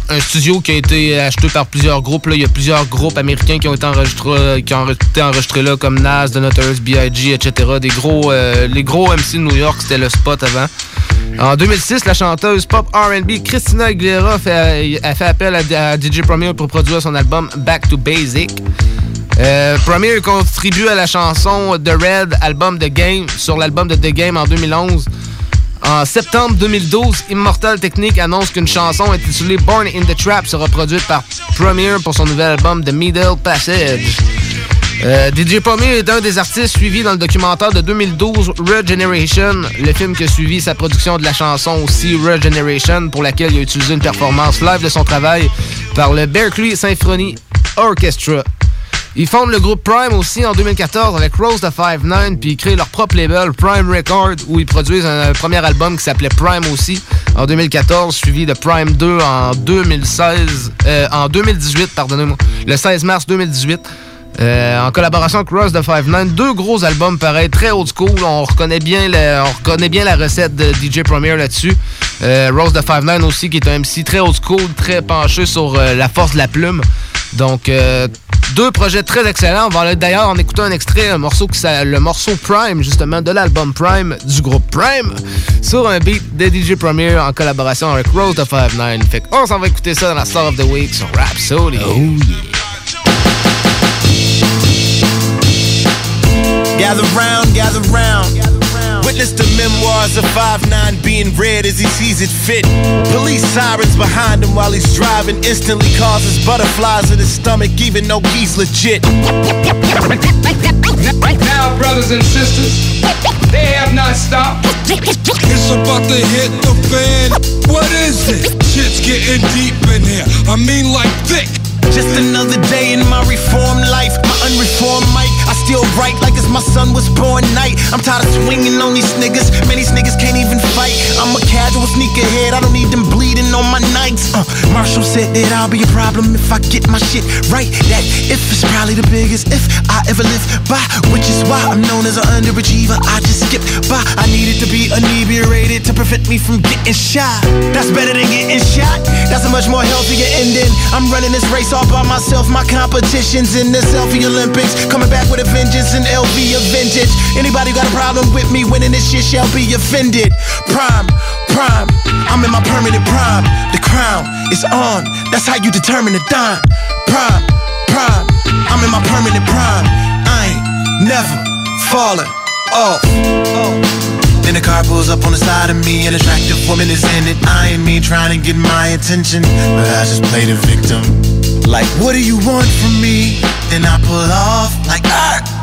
Euh, un studio qui a été acheté par plusieurs groupes. Il y a plusieurs groupes américains qui ont été enregistrés, qui ont été enregistrés là, comme Nas, The Notorious B.I.G., etc. Des gros, euh, les gros MC de New York, c'était le spot avant. En 2006, la chanteuse pop R&B Christina Aguilera fait, a fait appel à, DJ Premier pour produire son album Back to Basic. Euh, Premier contribue à la chanson The Red, album de Game, sur l'album de The Game en 2011. En septembre 2012, Immortal Technique annonce qu'une chanson intitulée Born in the Trap sera produite par Premier pour son nouvel album The Middle Passage. Euh, DJ Premier est un des artistes suivis dans le documentaire de 2012 Regeneration, le film qui a suivi sa production de la chanson aussi Regeneration, pour laquelle il a utilisé une performance live de son travail par le Berkeley Symphony Orchestra. Ils fondent le groupe Prime aussi en 2014 avec Rose the 5-9 puis ils créent leur propre label Prime Record où ils produisent un, un premier album qui s'appelait Prime aussi en 2014 suivi de Prime 2 en 2016 euh, en 2018 pardonnez-moi le 16 mars 2018 euh, en collaboration avec Rose the 5-9 deux gros albums pareils très old school on reconnaît bien on la recette de DJ Premier là-dessus Euh, Rose the 5-9 aussi qui est un MC très old school très penché sur euh, la force de la plume donc, deux projets très excellents. On d'ailleurs en écouter un extrait, un morceau qui le morceau Prime, justement, de l'album Prime du groupe Prime, sur un beat de DJ Premier en collaboration avec Rose the 5-9. Fait qu'on s'en va écouter ça dans la Star of the Week sur. Oh Gather round, gather round. Witness the memoirs of 5'9 being read as he sees it fit. Police sirens behind him while he's driving instantly causes butterflies in his stomach, even though he's legit. Now, brothers and sisters, they have not stopped. It's about to hit the fan. What is it? Shit's getting deep in here. I mean, like thick. Just another day in my reformed life, my unreformed mic. I still write like it's my son was born night. I'm tired of swinging on these niggas. Man, these niggas can't even fight. I'm a casual sneakerhead. I don't need them bleeding on my nights. Uh, Marshall said that I'll be a problem if I get my shit right. That if is probably the biggest if I ever live by, which is why I'm known as an underachiever. I just skip by. I needed to be inebriated to prevent me from getting shot. That's better than getting shot. That's a much more healthier ending. I'm running this race all by myself. My competition's in the selfie Olympics. Coming back with a vengeance and LV a vintage. Anybody got a problem with me winning this shit shall be offended. Prime, prime. I'm in my permanent prime. The crown is on. That's how you determine the dime. Prime, prime. I'm in my permanent prime. I ain't never falling off. Then the car pulls up on the side of me. An attractive woman is in it. I ain't me trying to get my attention, but I just play the victim. Like, what do you want from me? Then I pull off like, ah.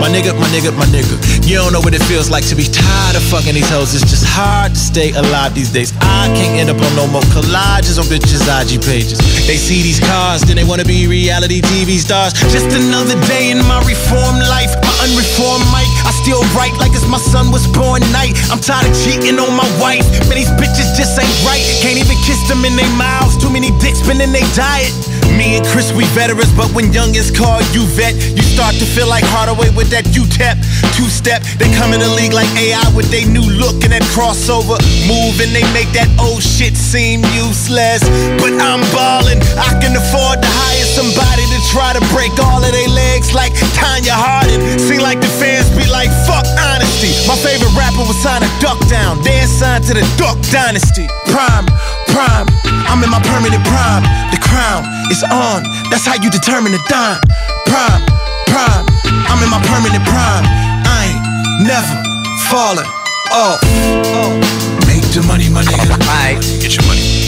My nigga, my nigga, my nigga. You don't know what it feels like to be tired of fucking these hoes. It's just hard to stay alive these days. I can't end up on no more collages on bitches' IG pages. They see these cars, then they wanna be reality TV stars. Just another day in my reformed life. My unreformed mic. I still write like it's my son was born night. I'm tired of cheating on my wife. Man, these bitches just ain't right. Can't even kiss them in their mouths. Too many dicks been in their diet. Me and Chris, we veterans, but when youngins call you vet, you start to feel like Hardaway with that U-tap, two-step. They come in the league like AI with they new look and that crossover move, and they make that old shit seem useless. But I'm ballin', I can afford to hire somebody to try to break all of their legs like Tanya Harding. Seem like the fans be like, fuck honesty. My favorite rapper was signed to Duck Down, then signed to the Duck Dynasty. Prime, prime, I'm in my permanent prime. The crown is on, that's how you determine the dime. Prime, prime, I'm in my permanent prime. I ain't never falling off. Make the money, my nigga. Get your money.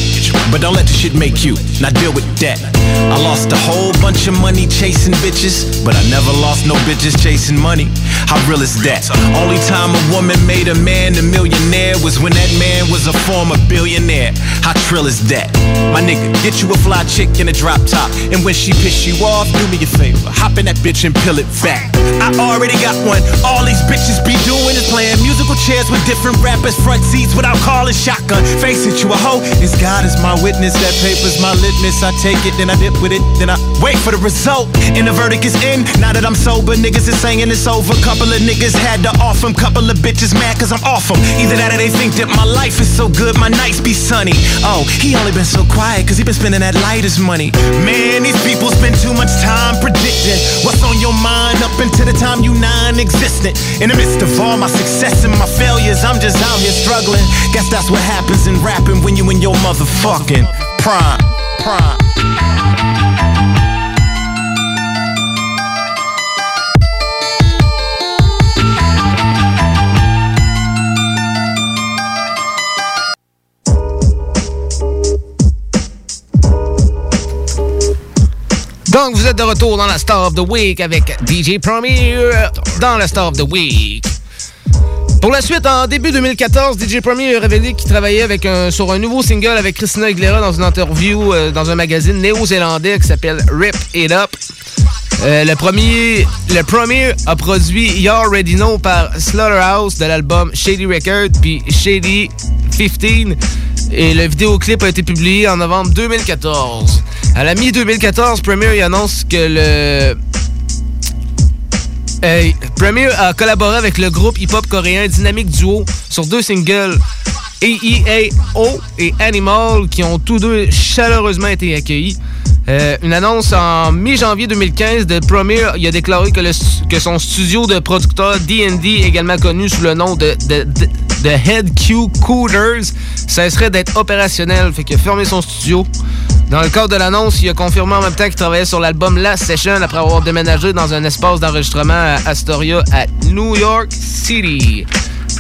But don't let the shit make you. Now deal with that. I lost a whole bunch of money chasing bitches, but I never lost no bitches chasing money. How real is that? Only time a woman made a man a millionaire was when that man was a former billionaire. How trill is that? My nigga, get you a fly chick in a drop top, and when she piss you off, do me a favor, hop in that bitch and peel it back. I already got one. All these bitches be doing is playing musical chairs with different rappers, front seats without calling shotgun. Face it, you a hoe. Is God is my witness. That paper's my litmus. I take it, then I dip with it, then I wait for the result. And the verdict is in. Now that I'm sober, niggas is saying it's over. Couple of niggas had to off 'em. Couple of bitches mad cause I'm off 'em. Either that or they think that my life is so good, my nights be sunny. Oh, he only been so quiet cause he been spending that lightest money. Man, these people spend too much time predicting what's on your mind up until the time you non-existent. In the midst of all my success and my failures, I'm just out here struggling. Guess that's what happens in rapping when you in your motherfucking prime. Prime. Donc, vous êtes de retour dans la Star of the Week avec DJ Premier dans la Star of the Week. Pour la suite, en début 2014, DJ Premier a révélé qu'il travaillait sur un nouveau single avec Christina Aguilera dans une interview euh, dans un magazine néo-zélandais qui s'appelle Rip It Up. Euh, le premier, a produit You Already Know par Slaughterhouse de l'album Shady Record puis Shady 15 et le vidéoclip a été publié en novembre 2014. À la mi-2014, Premier annonce que le Premier a collaboré avec le groupe hip-hop coréen Dynamic Duo sur deux singles AEAO et Animal qui ont tous deux chaleureusement été accueillis. Euh, une annonce en mi-janvier 2015 de Premier, a déclaré que, son studio de producteur D&D, également connu sous le nom de- de Head Q Cooters, cesserait d'être opérationnel, fait qu'il a fermé son studio. Dans le cadre de l'annonce, il a confirmé en même temps qu'il travaillait sur l'album Last Session après avoir déménagé dans un espace d'enregistrement à Astoria à New York City.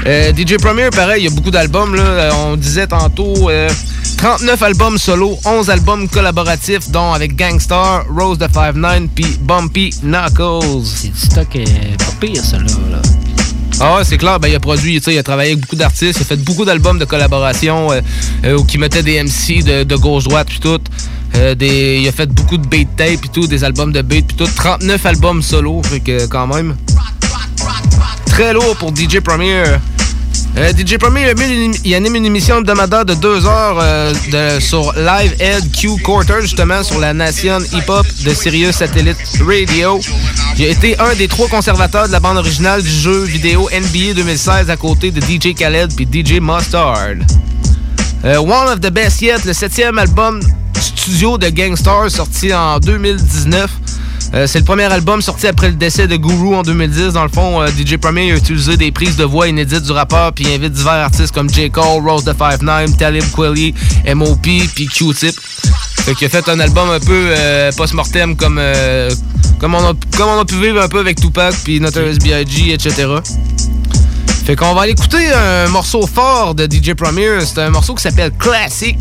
Euh, DJ Premier, pareil, il y a beaucoup d'albums. Euh, On disait tantôt euh, 39 albums solo, 11 albums collaboratifs, dont avec Gangstar, Rose the 5-9 puis Bumpy Knuckles. C'est du stock pas pire, ça, là. Ah c'est clair, ben, il a produit, il a travaillé avec beaucoup d'artistes, il a fait beaucoup d'albums de collaboration euh, euh, qui mettaient des MC de, de gauche-droite puis tout. Euh, des, il a fait beaucoup de beat tape puis tout, des albums de beat puis tout. 39 albums solo, fait que quand même. Très lourd pour DJ Premier. Euh, DJ Premier, il anime une- émission hebdomadaire de deux heures euh, sur Live Ed Q Quarter, justement, sur la nation hip-hop de Sirius Satellite Radio. Il a été un des trois conservateurs de la bande originale du jeu vidéo NBA 2016 à côté de DJ Khaled puis DJ Mustard. Euh, One of the Best Yet, le septième album studio de Gangstar sorti en 2019. Euh, c'est le premier album sorti après le décès de Guru en 2010. Dans le fond, euh, DJ Premier a utilisé des prises de voix inédites du rappeur puis invite divers artistes comme J. Cole, Rose the 5'9, Talib Kweli, M.O.P. puis Q-Tip. Fait a fait un album un peu euh, post-mortem comme, comme, on a, comme on a pu vivre un peu avec Tupac puis Notorious B.I.G., etc. Fait qu'on va aller écouter un morceau fort de DJ Premier. C'est un morceau qui s'appelle Classic.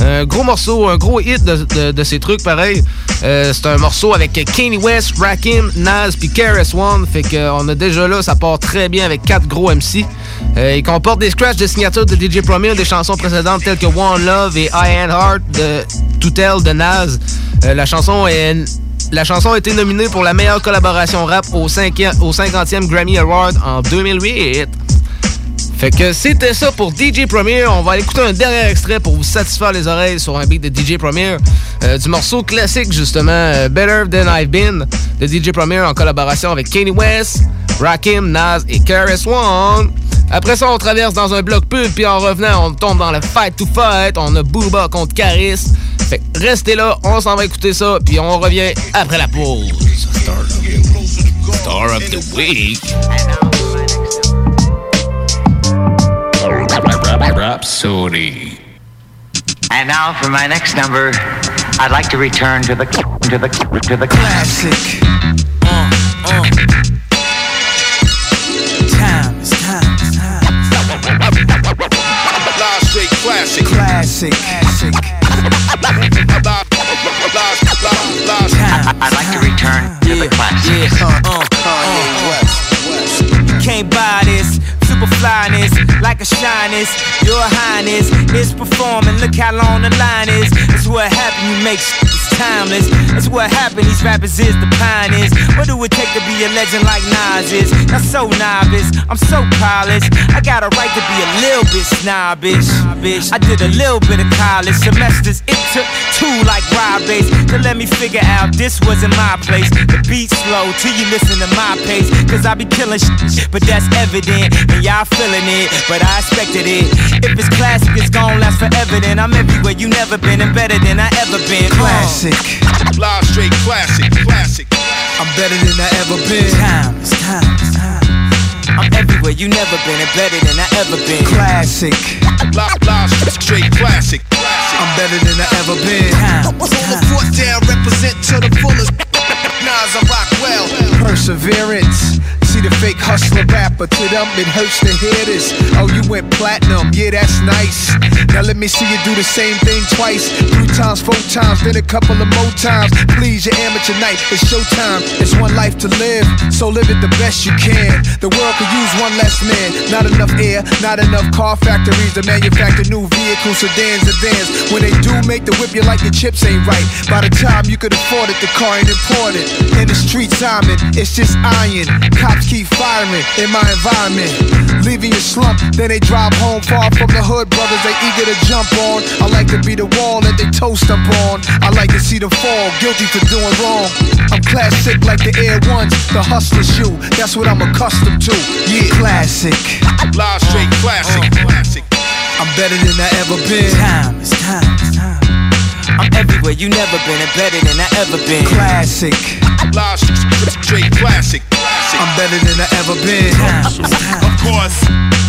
Un gros morceau, un gros hit de, ces trucs pareil. Euh, c'est un morceau avec Kanye West, Rakim, Nas puis KRS One. Fait qu'on a déjà là, ça part très bien avec quatre gros MC. Euh, il comporte des scratchs de signature de DJ Premier, des chansons précédentes telles que One Love et I Ain't Heart de To de Nas. Euh, la chanson est La chanson a été nominée pour la meilleure collaboration rap au, 5e, au 50e Grammy Award en 2008. Fait que c'était ça pour DJ Premier. On va aller écouter un dernier extrait pour vous satisfaire les oreilles sur un beat de DJ Premier. Euh, du morceau classique, justement, euh, Better Than I've Been, de DJ Premier en collaboration avec Kanye West, Rakim, Nas et KRS One. Après ça, on traverse dans un bloc pub, puis en revenant, on tombe dans le fight to fight. On a Booba contre Caris. Fait que restez là, on s'en va écouter ça, puis on revient après la pause. Star of the week. Rhapsody. And now for my next number, I'd like to return to the to the to the classic. Uh, uh. Classic. Classic. Classic. I'd like to return to the classic. Yeah, uh, uh, uh, You can't buy this super flyness, like a shyness. Your highness is performing. Look how long the line is. That's what happened. You make shit that's timeless. That's what happened. These rappers is the pioneers. What do it take to be a legend like Nas is? Not so novice. I'm so polished. I got a right to be a little bit snobbish. I did a little bit of college semesters. It took two like Bass to let me figure out this wasn't my place. The beat slow till you listen to my pace. Cause I be killing shit, but that's evident. And y'all feeling it, but I expected it. If it's classic, it's gon' last forever. Then I'm everywhere you never been and better than I ever been. Classic. Live straight classic. Classic. I'm better than I ever been. Time, it's time, it's time. I'm everywhere you never been and better than I ever been. Classic. Live, live straight classic. I'm better than I ever been. Hold the foot down, represent to the fullest. Nas, I rock well. Perseverance. The fake hustler rapper, to them it hurts to hear this. Oh, you went platinum, yeah, that's nice. Now let me see you do the same thing twice, three times, four times, then a couple of more times. Please, your amateur night, it's showtime. It's one life to live, so live it the best you can. The world could use one less man. Not enough air, not enough car factories to manufacture new vehicles, sedans, and vans. When they do make the whip, you like your chips ain't right. By the time you could afford it, the car ain't important. In the street, Simon, it's just iron. Cops keep firing in my environment. Leaving you slump, then they drive home far from the hood. Brothers, they eager to jump on. I like to be the wall that they toast up on. I like to see them fall, guilty for doing wrong. I'm classic like the Air Ones, the hustler shoe. That's what I'm accustomed to. Yeah, classic. Live straight classic. Oh. Classic. I'm better than I ever been. Time, it's time, it's time. I'm everywhere you never been and better than I ever been. Classic. Live straight classic. I'm better than I ever been. Of course,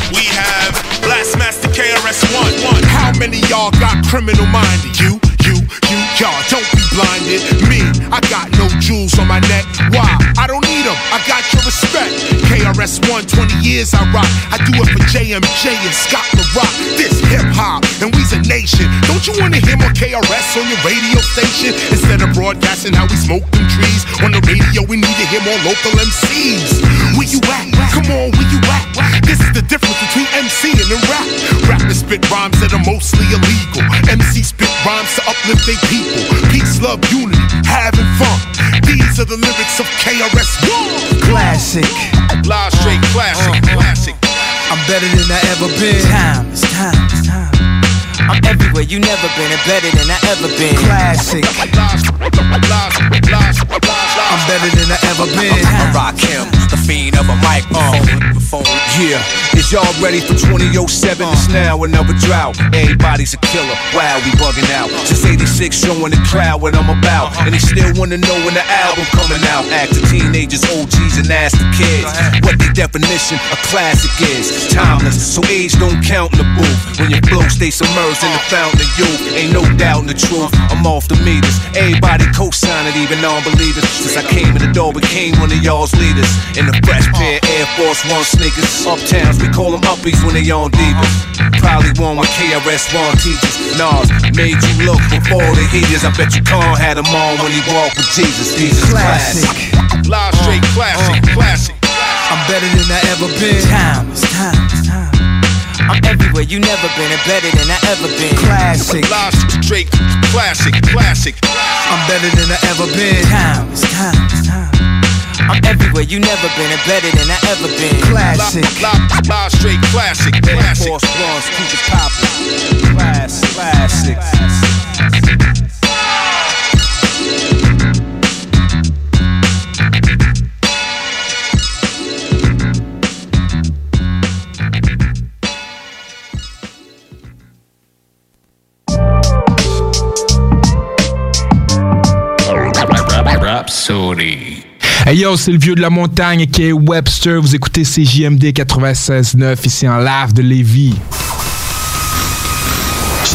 we have Blastmaster KRS-One. How many y'all got criminal minded? You, you, you, y'all don't be blinded. Me, I got no jewels on my neck. Why? I don't need them. I got your respect. KRS-One, 20 years I rock. I do it for JMJ and Scott LaRock. This hip hop, and we's a nation. Don't you wanna hear more KRS on your radio station? Instead of broadcasting how we smoke them trees on the radio, we need to hear more local MCs. Where you at? Come on, where you at? This is the difference between MCing and rap. Rappers spit rhymes that are mostly illegal. MC spit rhymes to uplift their people. Peace, love, unity, having fun. These are the lyrics of KRS-One. Classic. Live straight classic. Uh-huh. Classic. I'm better than I ever been. Time, it's time, it's time. I'm everywhere you never been and better than I ever been. Classic. I'm better than I ever been. I rock him, the fiend of a microphone. Uh. Yeah, is y'all ready for 2007? It's now another drought. Everybody's a killer. Wow, we bugging out. Since 86, showing the crowd what I'm about. And they still wanna know when the album coming out. Ask the teenagers, OGs, and ask the kids what the definition of classic is. Timeless, so age don't count in the booth. When your flow stay submerged in the fountain of youth, ain't no doubt in the truth. I'm off the meters. Everybody co-sign it, even non-believers. Since I came in the door, became one of y'all's leaders. In the fresh pair Air Force One sneakers. Uptowns, we call them uppies when they on divas. Probably one with KRS-One teachers. Nas made you look before the heaters. I bet you Khan had them on when he walked with Jesus. These is classic. Live straight classic. Uh. Classic. I'm better than I ever been. Time, it's time, it's time. I'm everywhere you never been and better than I ever been. Classic. Live straight classic. Classic. I'm better than I ever been. Time, it's time, it's time. I'm everywhere you never been and better than I ever been. Classic. Live, live, straight classic. Classic. Force bars, keep it poppin'. Class, classic. Rhapsody. Hey yo, c'est le vieux de la montagne qui est Webster. Vous écoutez CJMD 96.9 ici en live de Lévis.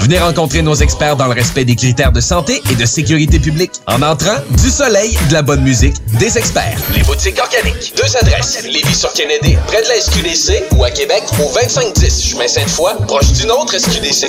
Venez rencontrer nos experts dans le respect des critères de santé et de sécurité publique. En entrant, du soleil, de la bonne musique, des experts. Les boutiques organiques. Deux adresses. Lévis sur Kennedy, près de la SQDC ou à Québec au 2510 chemin Sainte-Foy, proche d'une autre SQDC.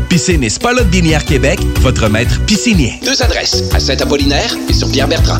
Piscine et Spa Lot Binière Québec, votre maître piscinier. Deux adresses, à Saint-Apollinaire et sur Pierre-Bertrand.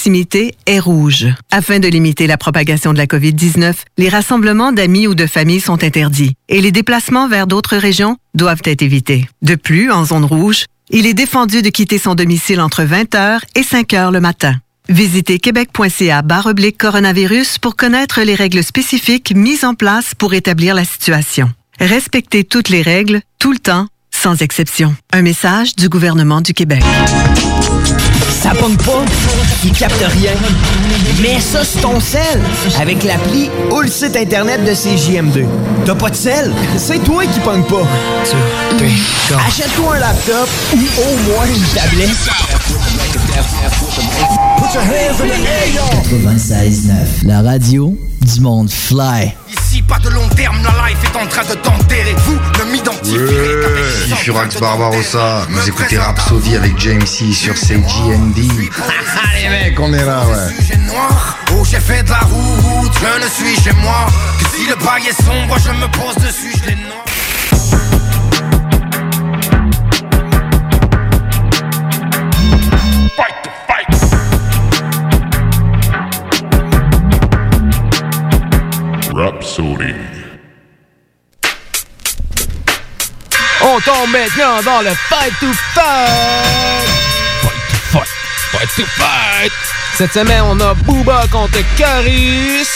est rouge. Afin de limiter la propagation de la COVID-19, les rassemblements d'amis ou de familles sont interdits et les déplacements vers d'autres régions doivent être évités. De plus, en zone rouge, il est défendu de quitter son domicile entre 20h et 5h le matin. Visitez québec.ca oblique coronavirus pour connaître les règles spécifiques mises en place pour établir la situation. Respectez toutes les règles, tout le temps, sans exception. Un message du gouvernement du Québec. Ça pogne pas, il capte rien. Mets ça sur ton sel avec l'appli ou le site internet de CJM2. T'as pas de sel? C'est toi qui pogne pas. Achète-toi un laptop ou au moins une tablette. Put your hands in the air, y'all. 96.9, la radio du monde fly. Ici, pas de long terme, la life est en train de t'enterrer. Vous ne m'identifiez Ouais, Furax Barbarossa, vous écoutez Rhapsody avec James C sur CGND. Les mecs, on est là, ouais. Noir, où j'ai fait de la route, je ne suis chez moi. Que si le bail est sombre, je me pose dessus, je les noie. On tombe maintenant dans le fight to fight. Fight to fight. Fight to fight. Cette semaine, on a Booba contre Caris.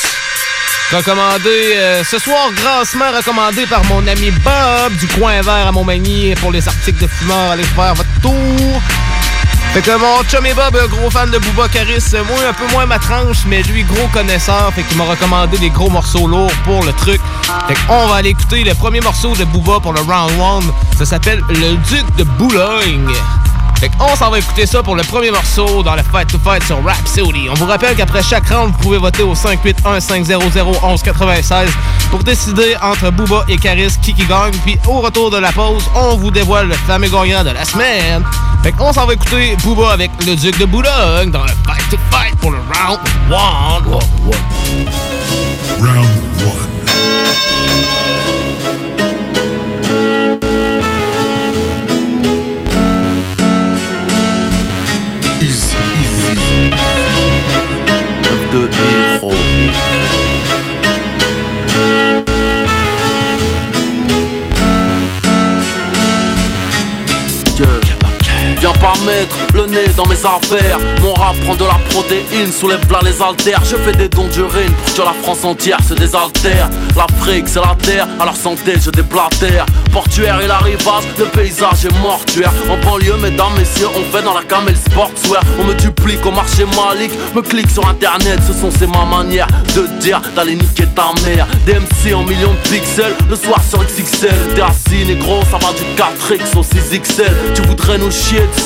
Recommandé euh, ce soir, grassement recommandé par mon ami Bob du coin vert à Montmagny pour les articles de fumeurs. Allez faire votre tour. Fait que mon chum et Bob, gros fan de Booba Caris, moi un peu moins ma tranche, mais lui gros connaisseur, fait qu'il m'a recommandé des gros morceaux lourds pour le truc. Fait qu'on va aller écouter le premier morceau de Booba pour le round 1. Ça s'appelle Le Duc de Boulogne. Fait qu'on s'en va écouter ça pour le premier morceau dans le Fight to Fight sur Rhapsody. On vous rappelle qu'après chaque round, vous pouvez voter au 581-500-1196 pour décider entre Booba et Caris qui qui gagne. Puis au retour de la pause, on vous dévoile le fameux gagnant de la semaine. Fait qu'on s'en va écouter Booba avec le Duc de Boulogne dans le Fight to Fight pour le round 1. Round 1. Pas mettre le nez dans mes affaires. Mon rap prend de la protéine, soulève là les haltères. Je fais des dons d'urine pour que la France entière se désaltère. L'Afrique c'est la terre, leur santé je déblatère. Portuaire et la rivage, le paysage est mortuaire. En banlieue mesdames, messieurs, on fait dans la camel sportswear. On me duplique au marché malique, me clique sur internet Ce sont c'est ma manière de dire d'aller niquer ta mère. DMC en millions de pixels, le soir sur XXL T'es assis négro, ça va du 4X au 6XL Tu voudrais nous chier dessus,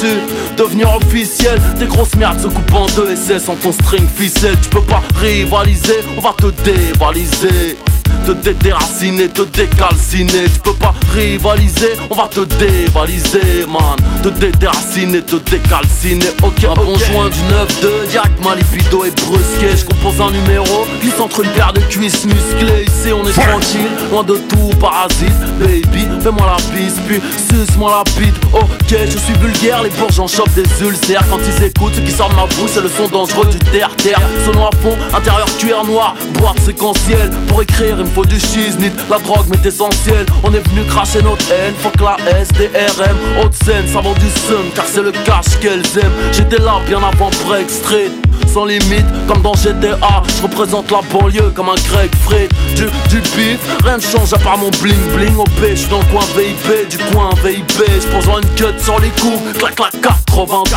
devenir officiel Tes grosses merdes se coupent en deux SS en ton string ficelle. Tu peux pas rivaliser, on va te dévaliser te dédéraciner, te décalciner. Tu peux pas rivaliser, on va te dévaliser man. Te dédéraciner, te décalciner Ok, un bon joint du 9-2 Direct ma libido est Je compose un numéro, glisse entre une paire de cuisses musclées. Ici on est tranquille, loin de tout parasite Baby, fais-moi la bise, puis suce-moi la bite Ok, je suis vulgaire, les bourges en chopent des ulcères. Quand ils écoutent, ce qui sort de ma bouche c'est le son dangereux du terre-terre. Sonneau à fond, intérieur cuir noir, boîte séquentielle. Pour écrire il me faut du shiznit, la drogue m'est essentielle On est venu cracher notre haine, fuck la SDRM Haute scène, ça vend du sun, car c'est le cash qu'elles aiment. J'étais là bien avant Break Street. Sans limite, comme dans GTA, je représente la banlieue comme un Greg Fred. Du, du beat, rien ne change à part mon bling bling au B, j'suis dans le coin VIP, du coin VIP, j'pose une cut sur les coups, clac clac 92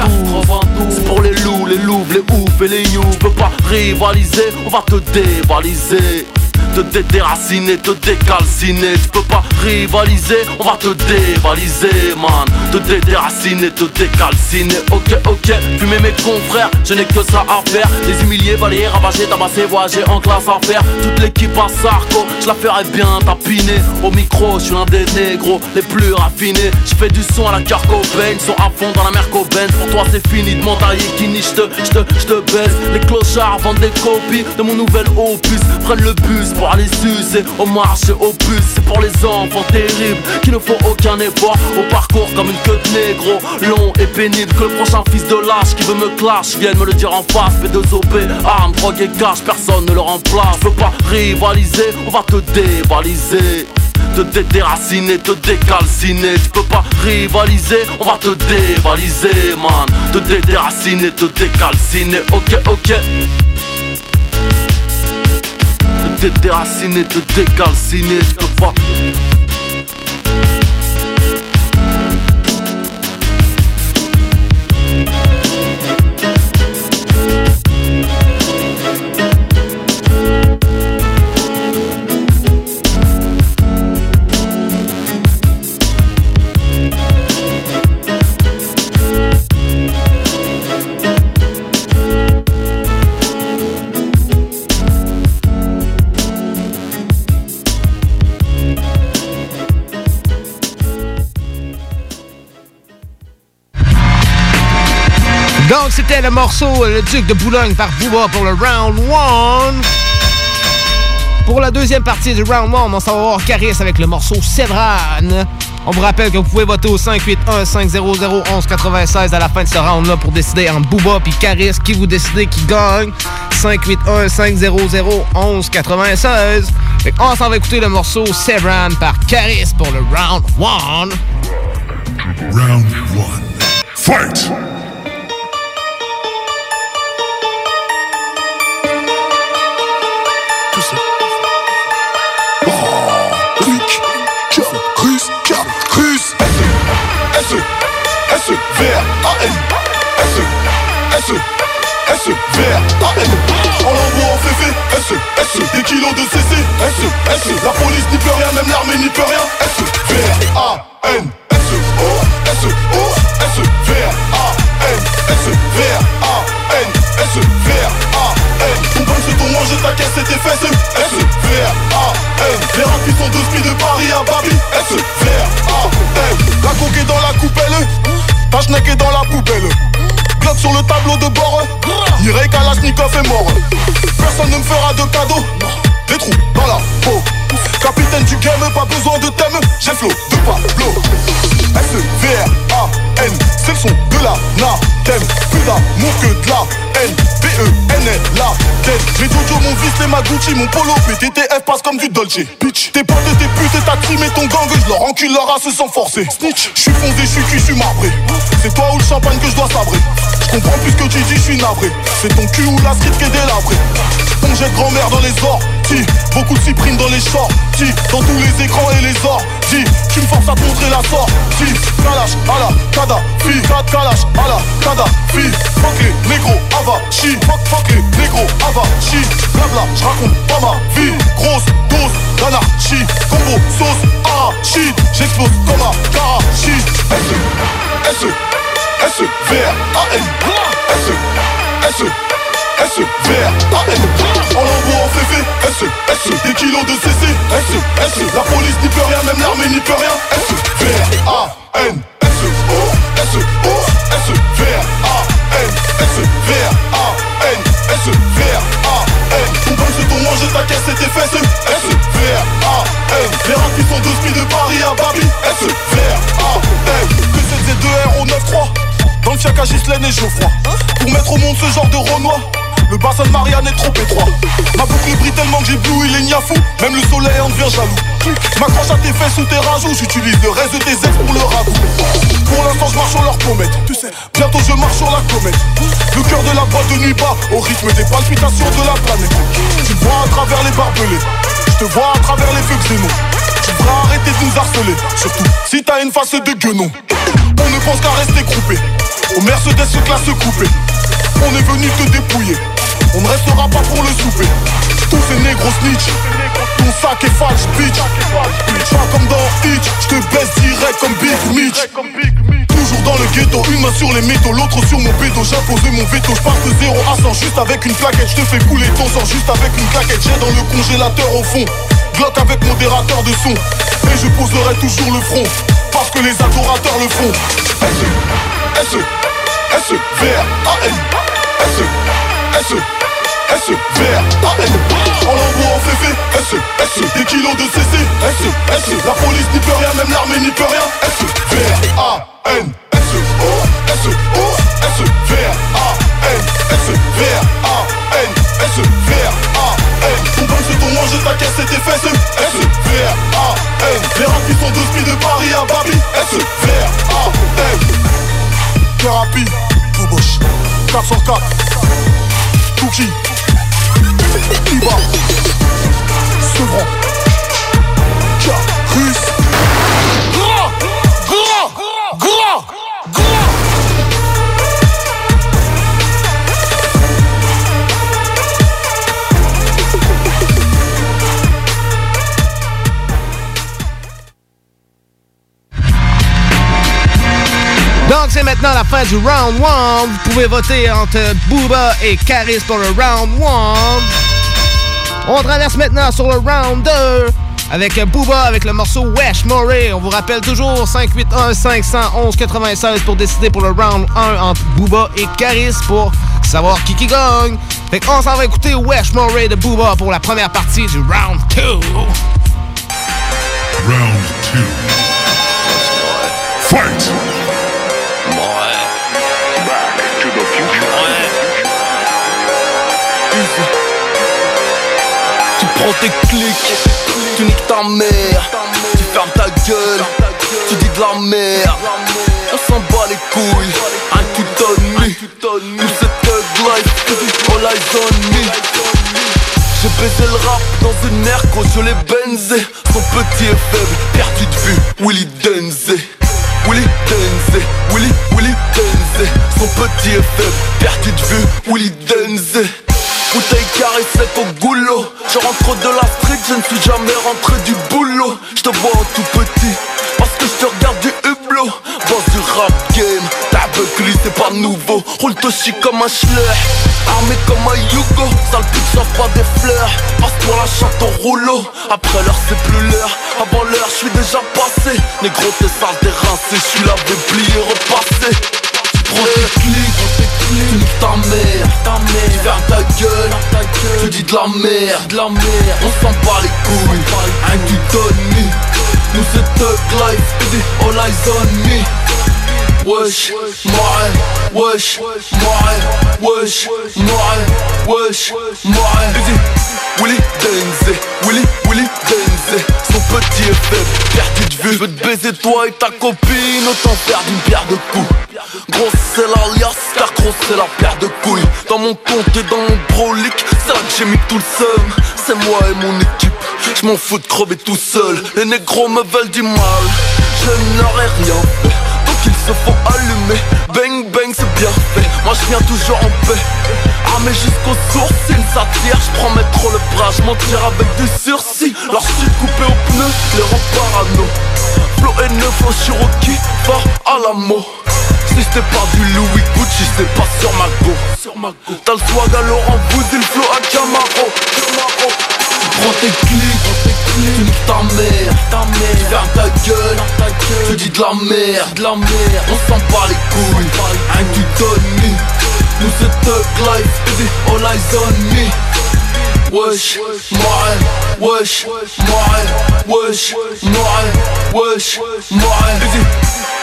C'est pour les loups, les loups, les oufs et les you, j'peux pas rivaliser, on va te dévaliser te dédéraciner, te décalciner. Tu peux pas rivaliser, on va te dévaliser, man. Te dédéraciner, te décalciner. Ok, ok, fumer mes confrères, je n'ai que ça à faire. Les humilier, balayer, ravager, tabasser, voyager en classe à faire. Toute l'équipe à Sarko, je la ferai bien tapiner. Au micro, je suis l'un des négros les plus raffinés. Je fais du son à la Kurt Cobain, sont à fond dans la mer Cobain. Pour toi, c'est fini de m'entailler, Kini, je te, je te, je te baisse. Les clochards vendent des copies de mon nouvel opus. Prennent le bus aller sucer au marché au bus. C'est pour les enfants terribles qui ne font aucun effort. Au parcours comme une queue de négro, long et pénible. Que le prochain fils de lâche qui veut me clash vienne me le dire en face. P2OP, arme, drogue et cash, personne ne le remplace. Veux pas rivaliser, on va te dévaliser te dédéraciner, te décalciner Tu peux pas rivaliser, on va te dévaliser man Te dédéraciner, te décalciner, ok ok Te dédéraciner, te décalciner, tu peux pas Donc, c'était le morceau Le Duc de Boulogne par Booba pour le round 1. Pour la deuxième partie du round 1, on s'en va voir Caris avec le morceau Cédran. On vous rappelle que vous pouvez voter au 581-500-1196 à la fin de ce round-là pour décider entre Booba et Caris qui vous décidez qui gagne. 581-500-1196. Fait on s'en va écouter le morceau Cédran par Caris pour le round 1. Round 1. Fight! V, A, N, S, S, S, V, A, N. On l'envoie en féfé, S, S, des kilos de CC, S, S. La police n'y peut rien, même l'armée n'y peut rien, S, V, A, N, S, O, S, O, S, V, A, N, S, V, A, N, S, V, A, N. Ton bain c'est ton manger, ta caisse et tes fesses, S, V, A, N. Les rapides sont deux spies de Paris à Babi, S, V, A, N. La coque est dans la coupelle, ta schneck est dans la poubelle. Glock sur le tableau de bord, Iré Kalashnikov est mort. Personne ne me fera de cadeau, des trous dans la peau. Capitaine du game, pas besoin de thème, j'ai flow de Pablo. S, V, R, A, N, c'est le son de la thème Plus d'amour que de la haine. B, E, N, L, la tête. Mes Jojo, mon vice, les Magucci, mon polo, PTTF passe comme du Dolce. Bitch, tes potes tes putes et ta team et ton gang, je leur encule leur race sans forcer. Snitch, je suis fondé, je suis cuit, je suis marbré. C'est toi ou le champagne que je dois sabrer. Je comprends plus ce que tu dis, je suis navré. C'est ton cul ou la street qui est délabré. On jette grand-mère dans les orties Beaucoup de cyprines dans les shorties Dans tous les écrans et les orties Tu me forces à te montrer la sortie. Kalash à la Kadhafi. Kad Kalash à la Kadhafi. Fuck les négros avachi Fuck fuck les négros avachi Blabla j'raconte pas ma vie. Grosse dose d'anarchie. Combo sauce arachide J'explose comme un karachi. S S S V R A N S S S, V, A, N On l'envoie en féfé, S, S. Des kilos de CC, S, S. La police n'y peut rien, même l'armée n'y peut rien. S, V, A, N S, O, S, O, S, V, A, N S, V, A, N S, V, A, N. Ton bain c'est ton manger, ta caisse et tes fesses. S, V, A, N. Les rapides sont deux spies de Paris à Babi S, V, A, N. Que c'est 2 R au 9-3 Dans le fiac à Gislaine et Geoffroy. Pour mettre au monde ce genre de Renoir le bassin de Marianne est trop étroit. Ma boucle brille tellement que j'ai bleu, il est niafou. Même le soleil en devient jaloux. M'accroche à tes fesses ou tes rajouts J'utilise le reste de tes ex pour le ragoût. Pour l'instant je marche sur leur comète Tu sais, bientôt je marche sur la comète. Le cœur de la boîte de nuit bat. Au rythme des palpitations de la planète. Tu vois à travers les barbelés. Je te vois à travers les feux xénon Tu devrais arrêter de nous harceler. Surtout si t'as une face de guenon. On ne pense qu'à rester groupé Au Mercedes se classe coupé. On est venu te dépouiller on ne restera pas pour le souper. Tous ces négros snitch. Ton sac est falche bitch. Pas comme dans Hitch. J'te baisse direct comme Big Mitch. Toujours dans le ghetto, une main sur les métaux, l'autre sur mon bédo, j'ai imposé mon veto, je de 0 à 100 juste avec une plaquette, je te fais couler ton sang juste avec une claquette, j'ai dans le congélateur au fond, Glock avec modérateur de son, et je poserai toujours le front, parce que les adorateurs le font. S S S V A N S S S V A N. En lambeau en féfé S S. Des kilos de CC S S. La police n'y peut rien, même l'armée n'y peut rien. S V A N. S O S O S V A N. S V A N. S V A N. Ton bain c'est ton ta caisse et tes fesses. S V A N. Les rats sont deux spies de Paris à Babi S V A N. Thérapie Boboche 404 Cookie Iba Sevran Carus Gras Gras Gras Gras Donc, c'est maintenant la fin du round 1. Vous pouvez voter entre Booba et Caris pour le round 1. On traverse maintenant sur le round 2 avec Booba avec le morceau Wesh Murray. On vous rappelle toujours 581 511 96 pour décider pour le round 1 entre Booba et Caris pour savoir qui qui gagne. Fait qu'on s'en va écouter Wesh Murray de Booba pour la première partie du round 2. Round 2. Fight! Prends tes clics, tu niques ta mère, tu fermes ta gueule, tu dis de la merde. On s'en bat les couilles, un tout on me. Tout cette life, all eyes on me. J'ai baisé le rap dans une air quand je l'ai benzé. Son petit est faible, perdu de vue, Willy Denze. Willy Denze, Willy, Willy Denze. Son petit est faible, perdu de vue, Willy Denze. Bouteille carrée sec au goulot. Je rentre de la street, je ne suis jamais rentré du boulot. Je te vois en tout petit Parce que je te regarde du hublot. Boss du rap game Ta buckley c'est pas nouveau. Roule Toshi comme un schleur Armé comme un Yugo. Sale pute j'offre pas des fleurs Passe-toi la chatte au rouleau. Après l'heure c'est plus l'heure Avant l'heure je suis déjà passé. Négro t'es sale t'es rincé Je suis lavé plié repassé Prends tu niques ta mère, ta mère, tu fermes ta gueule, tu dis de la merde, on s'en bat les couilles, un du Tony, nous c'est Thug Life, all eyes on me. Wesh, moi, wesh, moi, wesh, moi, wesh, moi, easy. Willy Denze, Willy, Willy Denze. Son petit est faible, perdu de vue Je veux te baiser toi et ta copine. Autant faire d'une pierre de coups Gros c'est l'alias, car gros c'est la paire de couilles. Dans mon compte et dans mon brolic C'est là que j'ai mis tout le seum. C'est moi et mon équipe Je m'en fous de crever tout seul. Les négros me veulent du mal Je n'aurais rien. Donc ils se font allumer c'est bien fait Moi je viens toujours en paix Armé jusqu'aux sourcils Ça tire, je prends mes trop le bras Je m'en tire avec du sursis Leur suis coupé au pneu, les rends parano Flow et neuf, flow Cherokee, va à la mot si c'était pas du Louis Gucci, c'est pas sur ma go. Sur ma go. T'as le swag à Laurent Vouzil, le flow à Camaro. Camaro. Prends tes clics, tu niques ta mère, ta mère. Tu fermes ta gueule, ta gueule. Tu dis de la merde, de la merde. On s'en bat les couilles, un du Tony. Nous c'est Thug Life, easy, all eyes on me. Wesh, moi, wesh, moi, wesh, moi, wesh, easy.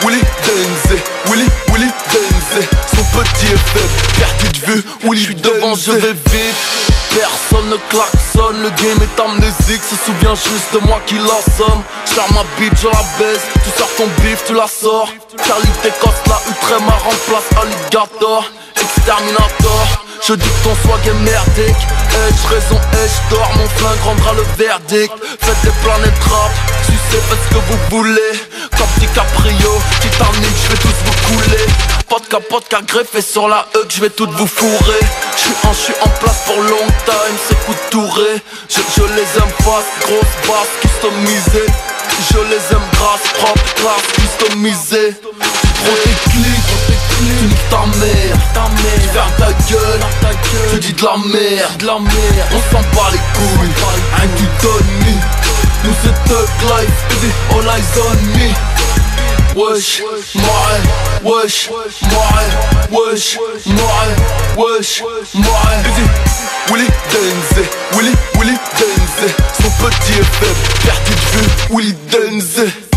Willy Denze, Willy, Willy Denze Son petit est faible, perdu de vue, Willy J'suis devant, je vais vite. Personne ne klaxonne, le game est amnésique. Se souvient juste de moi qui l'assomme J'ferme ma bite, je la baisse. Tu sors ton bif, tu la sors. Qualité coste la Utrema remplace Alligator. Exterminator je dis que ton swag est merdique. Edge, raison, edge, dors Mon flingue rendra le verdict. Faites des planètes rap. Sucez, faites ce que vous voulez. Comme DiCaprio Titanic, je vais tous vous couler. Vodka, vodka greffé sur la huck, je vais toutes vous fourrer. Je en, j'suis en place pour long time, c'est coup touré. Je, je les aime pas, grosse basse, customisée. Je les aime grasses, propre, classe, customisée. Tu niques ta mère, ta mère. Ta gueule, ta gueule. Je dis de la merde, de la. On s'en bat les couilles, hein, tu donnes Nous c'est Thug Life, all eyes on me. Wesh, mare, wesh, mare, wesh, mare, wesh, mare. Willy Denze, Willy, Willy Denze. Son petit est faible, perte de vue, Willy Denze.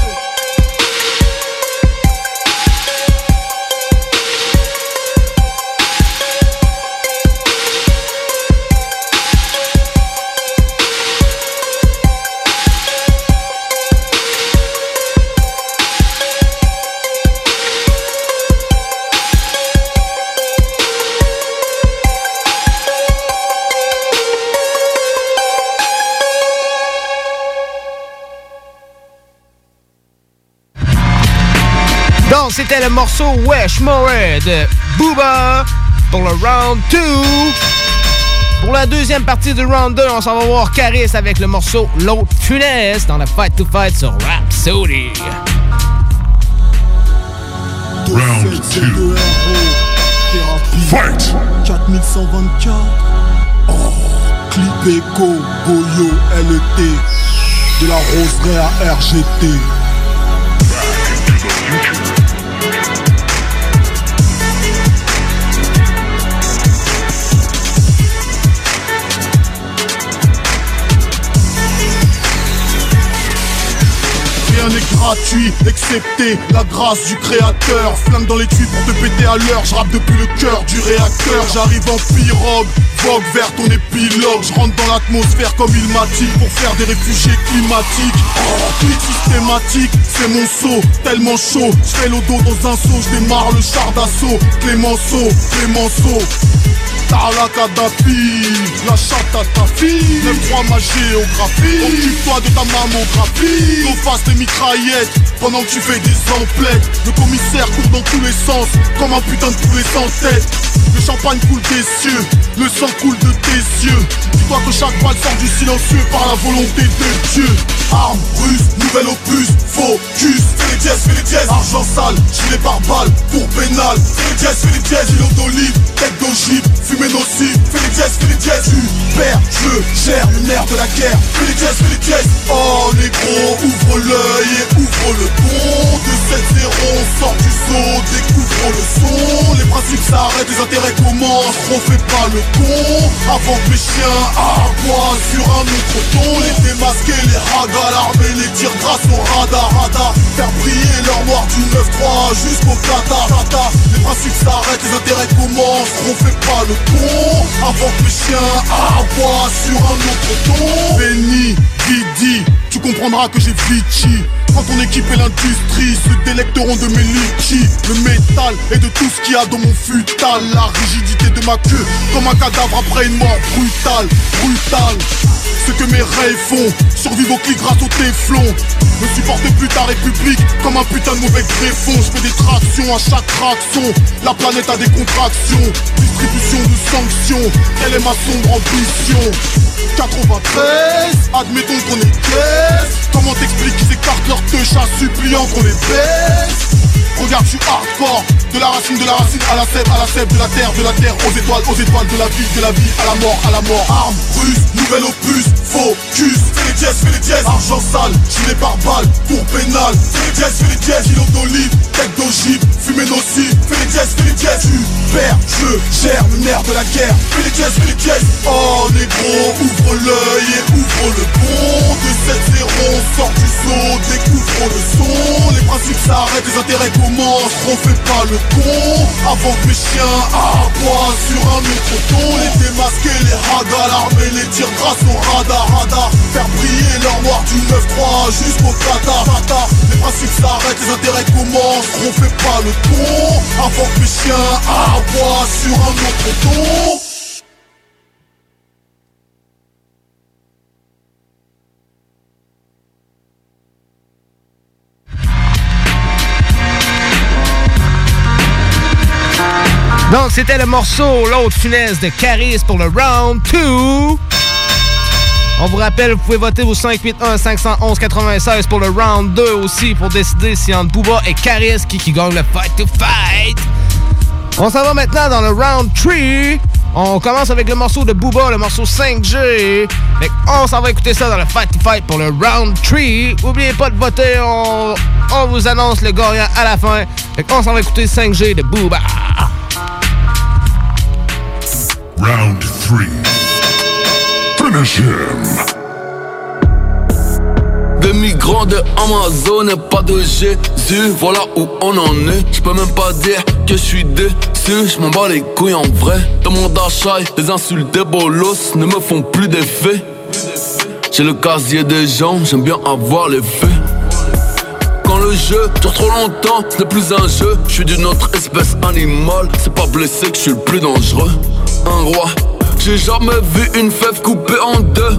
Donc, c'était le morceau Wesh More de Booba pour le round 2. Pour la deuxième partie du round 2, on s'en va voir Caris avec le morceau L'autre funeste dans la Fight to Fight sur Rhapsody. Round 2. Fight 4124 Oh Clip Echo Goyo LET De la roseraie à RGT Rien n'est gratuit, excepté la grâce du créateur. Flamme dans les tuyaux pour te péter à l'heure. Je rappe depuis le cœur du réacteur. J'arrive en pirogue, vogue vers ton épilogue. Je rentre dans l'atmosphère comme ilmatique pour faire des réfugiés climatiques. Oh, systématique, c'est mon saut, tellement chaud. Je fais l'odo dans un saut, je démarre le char d'assaut. Clémenceau, Clémenceau. La chatte à ta fille. 9-3 ma géographie. Occupe-toi de ta mammographie. Go face tes mitraillettes pendant que tu fais des emplettes. Le commissaire court dans tous les sens Comme un putain de poulet sans tête. Le champagne coule des cieux Le sang coule de tes yeux Dis-toi que chaque balle sort du silencieux Par la volonté de Dieu. Arme russe, nouvel opus, focus. Fais les dièses, argent sale Gilet par balle, pour pénal. Fais les dièses, fais d'olive Tête d'ogive, fumée nocive. Fais les dièses, fais les dièses, Je gère le nerf de la guerre. Fais les dièses, les dièses. Oh négro, ouvre l'œil et ouvre le pont De 7-0, on sort du saut, découvre le son. Les principes s'arrêtent, les intérêts commencent. Refais pas le con Avant que mes chiens aboient sur un autre ton. Les démasqués, les ragas, l'armée, les tirs grâce au radar, radar Faire briller leur noir du 9-3 jusqu'au Qatar, Les principes s'arrêtent, les intérêts commencent. Refais pas le con Avant que mes chiens sur un autre ton. Béni, Didi, tu comprendras que j'ai Vichy quand ton équipe et l'industrie se délecteront de mes litchis. Le métal et de tout ce qu'il y a dans mon futal. La rigidité de ma queue comme un cadavre après une mort brutale, brutale Ce que mes rêves font, survivre au clic grâce au téflon. Ne supporte plus ta république comme un putain de mauvais greffon Je fais des tractions à chaque traction. La planète a des contractions. Distribution de sanctions, telle est ma sombre ambition. 93, admettons qu'on est Comment t'expliques qu'ils écartent leur teuche à suppliant qu'on les baisse? Regarde, je suis hardcore. De la racine, de la racine à la sève, à la sève De la terre, de la terre, aux étoiles, aux étoiles De la vie, de la vie, à la mort, à la mort. Arme russe, nouvel opus, focus. Fais les dièses, fais les dièses, argent sale Gilet par balle, pour pénal. Fais les dièses, fais les dièses, îlot d'olive Tête d'ogive, fumée nocive. Fais les dièses, fais les dièses, tu perds Je gère le nerf de la guerre. Fais les dièses, fais les dièses. Oh négro, ouvre l'œil et ouvre le pont. De 7-0, on sort du saut, découvre le son. Les principes s'arrêtent, les intérêts commencent Refais pas le con. Avant que mes chiens aboient sur un autre ton Les démasqués, les ragas, l'armée, les tirs grâce au radar, radar Faire briller leur noir du 9-3 jusqu'au Qatar, Les principes s'arrêtent, les intérêts commencent. Refais pas le con. Avant que mes chiens aboient sur un autre Donc, c'était le morceau L'autre finesse de Caris pour le round 2. On vous rappelle, vous pouvez voter au 581-511-96 pour le round 2 aussi pour décider si entre Booba et Caris qui, qui gagne le fight to fight. On s'en va maintenant dans le round 3. On commence avec le morceau de Booba, le morceau 5G. Fait on s'en va écouter ça dans le Fight to Fight pour le round 3. Oubliez pas de voter, on, on vous annonce le gagnant à la fin. Fait on s'en va écouter 5G de Booba. Round 3. Finish him. Des migrants de Amazon et pas de Jésus, voilà où on en est. Je peux même pas dire que je suis déçu, je m'en bats les couilles en vrai. Dans mon d'achat, les insultes des bolos ne me font plus d'effet. J'ai le casier des gens, j'aime bien avoir les faits. Quand le jeu dure trop longtemps, ce n'est plus un jeu. Je suis d'une autre espèce animale, c'est pas blessé que je suis le plus dangereux. Un roi, j'ai jamais vu une fève coupée en deux.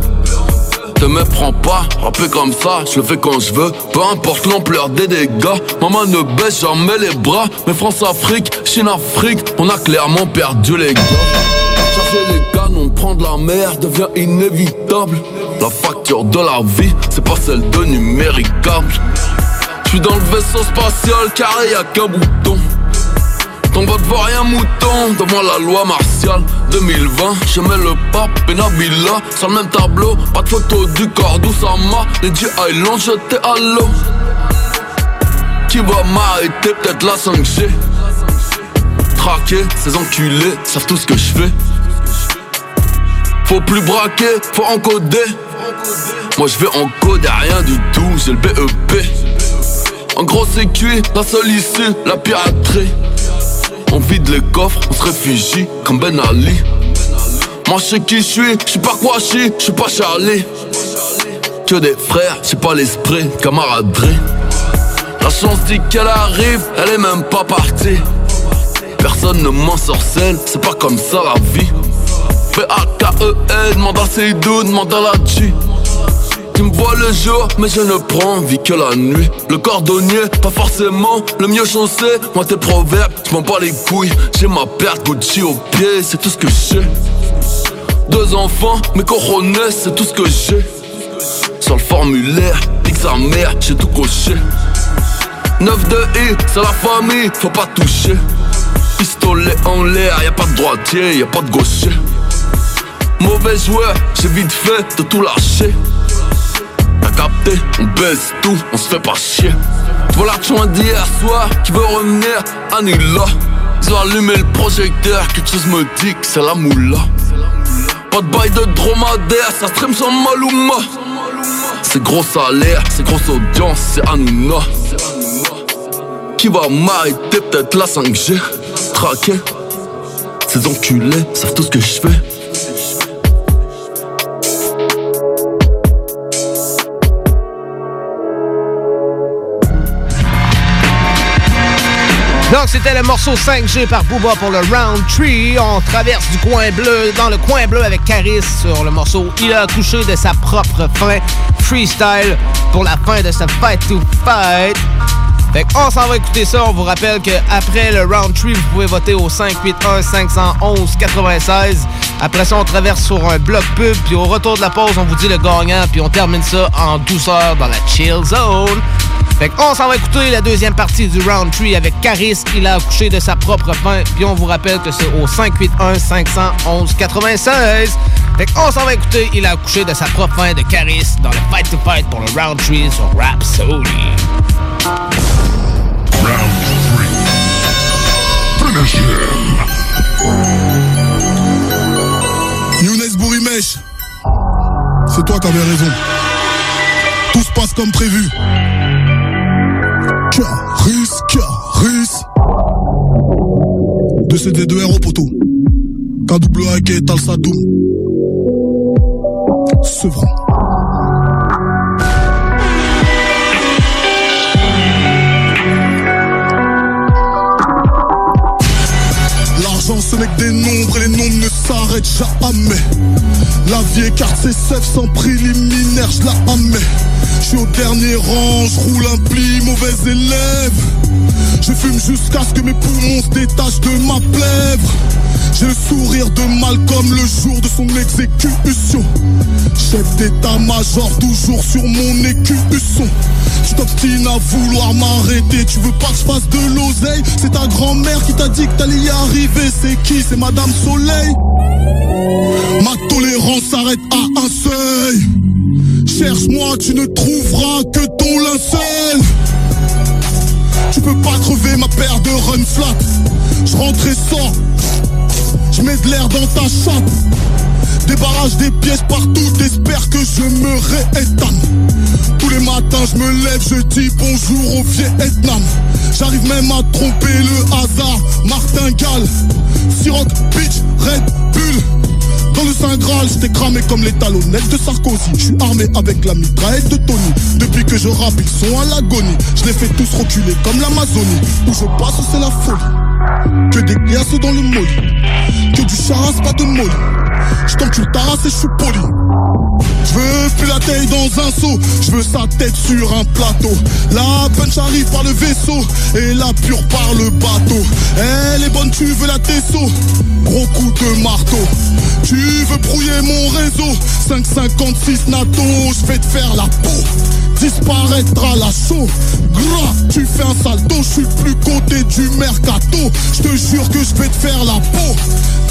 Te méprends pas, rapper comme ça, je le fais quand je veux. Peu importe l'ampleur des dégâts, maman ne baisse jamais les bras. Mais France-Afrique, Chine-Afrique, on a clairement perdu les gars. Chercher les canons, prendre la mer devient inévitable. La facture de la vie, c'est pas celle de numéricable. Je suis dans le vaisseau spatial, carré y'a qu'un bouton. Ton vote vaut rien mouton. Devant la loi martiale. 2020, je mets le pape et Nabila Sur le même tableau, pas de photo du corps d'Oussama. Les G Island jetés à l'eau. Qui va m'arrêter, peut-être la 5G Traquer, ces enculés savent tout ce que je fais. Faut plus braquer, faut encoder. Moi je vais encoder rien du tout, j'ai le BEP En gros c'est cuit, la seule issue, la piraterie on vide les coffres, on se réfugie comme Ben Ali. Moi je sais qui je suis, je suis pas quoi je suis, pas Charlie. Que des frères, j'ai pas l'esprit, camaraderie. La chance dit qu'elle arrive, elle est même pas partie. Personne ne m'en sorcelle, c'est pas comme ça la vie. B-A-K-E-N, demande à Seydou, demande la G. Tu me vois le jour, mais je ne prends vie que la nuit. Le cordonnier, pas forcément le mieux chaussé. Moi, tes proverbes, je m'en bats les couilles. J'ai ma perte Gucci au pied, c'est tout ce que j'ai. Deux enfants, mes coronets, c'est tout ce que j'ai. Sur le formulaire, nique j'ai tout coché. 9 de I, c'est la famille, faut pas toucher. Pistolet en l'air, y a pas de droitier, y a pas de gaucher. Mauvais joueur, j'ai vite fait de tout lâcher. On baisse tout, on se fait pas chier. Vois l'argent d'hier soir qui veut revenir, annule-la. Ils ont allumé le projecteur, quelque chose me dit que c'est la moula. Pas de bail de dromadaire, ça stream sans Maluma. C'est gros salaire, c'est grosse audience, c'est Hanouna. Qui va m'arrêter, peut-être la 5G. Traqué, ces enculés savent tout ce que je fais. Donc, c'était le morceau 5G par Booba pour le round 3. On traverse du coin bleu, dans le coin bleu avec Caris sur le morceau Il a couché de sa propre fin. Freestyle pour la fin de ce Fight to Fight. Fait on s'en va écouter ça. On vous rappelle qu'après le round 3, vous pouvez voter au 581-511-96. Après ça, on traverse sur un bloc pub. Puis au retour de la pause, on vous dit le gagnant. Puis on termine ça en douceur dans la chill zone. Fait on s'en va écouter la deuxième partie du round 3 avec Caris. Il a accouché de sa propre fin. Puis on vous rappelle que c'est au 581-511-96. Fait on s'en va écouter Il a accouché de sa propre fin de Caris dans le Fight to Fight pour le round 3 sur Rap Soli. Finish him. Younes Bourimesh, c'est toi qui avais raison. Tout se passe comme prévu. Caris, Caris. De ces deux héros poteau. KWA et Tal Sadoum. Sevran. L'argent ce n'est que des nombres et les nombres ne s'arrêtent jamais. La vie écarte ses sans préliminaire, je la amais. Je suis au dernier rang, je roule un pli, mauvais élève. Je fume jusqu'à ce que mes poumons se détachent de ma plèvre. J'ai le sourire de Malcolm le jour de son exécution. Chef d'état-major, toujours sur mon écusson. Tu t'obstines à vouloir m'arrêter, tu veux pas que je fasse de l'oseille? C'est ta grand-mère qui t'a dit que t'allais y arriver. C'est qui? C'est Madame Soleil. Ma tolérance s'arrête à un seuil. Cherche-moi, tu ne trouveras que ton linceul. Tu peux pas crever ma paire de run flat. Je rentre et. Je mets de l'air dans ta chatte. Débarrage des pièces partout, t'espères que je me réétame. Tous les matins, je me lève, je dis bonjour au Vietnam. J'arrive même à tromper le hasard. Martingale, Siroc, Beach, Red Bull. Dans le Saint Graal, j'étais cramé comme les talonnettes de Sarkozy. Je suis armé avec la mitraillette de Tony. Depuis que je rappe, ils sont à l'agonie. Je les fais tous reculer comme l'Amazonie. Où je passe, c'est la folie. Que des glaces dans le molly. Que du charas, pas de molly. Je t'encule ta race et je suis poli. Je veux plus la taille dans un seau, je veux sa tête sur un plateau. La punch arrive par le vaisseau et la pure par le bateau. Elle est bonne, tu veux la tesseau, gros coup de marteau. Tu veux brouiller mon réseau, 556 NATO, je vais te faire la peau. Disparaîtra la chaux, gras, tu fais un salto, je suis plus côté du mercato. Je te jure que je vais te faire la peau.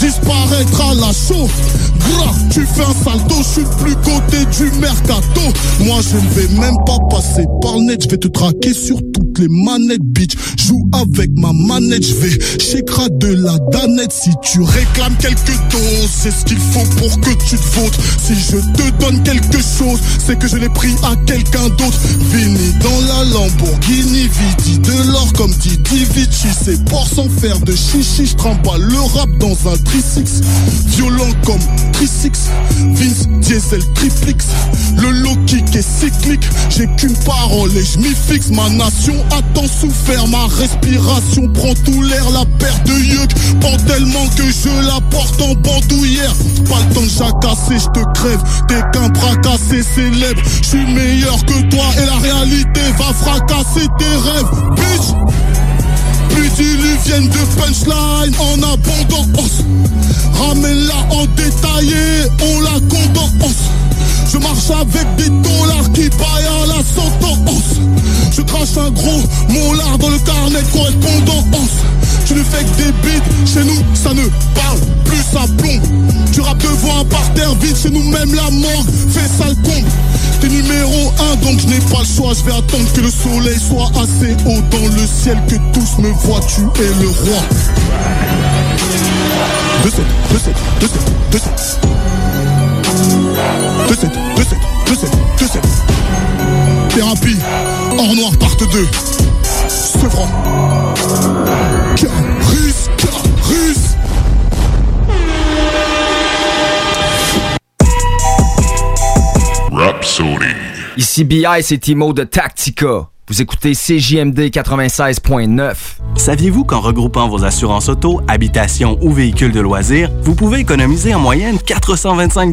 Disparaîtra la chaux, gras, tu fais un salto, je suis plus côté du mercato. Moi je ne vais même pas passer par le net, je vais te traquer sur toutes les manettes, bitch. Joue avec ma manette, je vais chécra de la danette. Si tu réclames quelque doses, c'est ce qu'il faut pour que tu te votes. Si je te donne quelque chose, c'est que je l'ai pris à quelqu'un d'autre. Vini dans la Lamborghini, Viti de l'or comme Didi Vici. C'est pour sans faire de chichi, je le rap dans un trisix. Violent comme Trisix, Vince Diesel Triplix. Le low kick est cyclique, j'ai qu'une parole et je m'y fixe. Ma nation a tant souffert, ma respiration prend tout l'air. La paire de yeux prend tellement que je la porte en bandoulière. Pas le temps de jacasser, je te crève. T'es qu'un bras cassé célèbre. Je suis meilleur que et la réalité va fracasser tes rêves, bitch. Plus diluvienne de punchline en abondance. Ramène-la en détaillé, on la condense. Je marche avec des dollars qui paillent à la sentence. Je crache un gros molar dans le carnet de correspondance. Tu ne fais que des beats, chez nous ça ne parle plus à plomb. Tu rappes devant un parterre vide, chez nous même la morgue fait sale con. T'es numéro un donc je n'ai pas le choix, je vais attendre que le soleil soit assez haut dans le ciel que tous me voient, tu es le roi. 2 7 2 7 2 7 2 7 2 7 2 7 2 7 2 7 Thérapie, hors noir part 2 Sevran Rhapsody. Ici BI, c'est Timo de Tactica. Vous écoutez CJMD 96.9. Saviez-vous qu'en regroupant vos assurances auto, habitation ou véhicules de loisirs, vous pouvez économiser en moyenne 425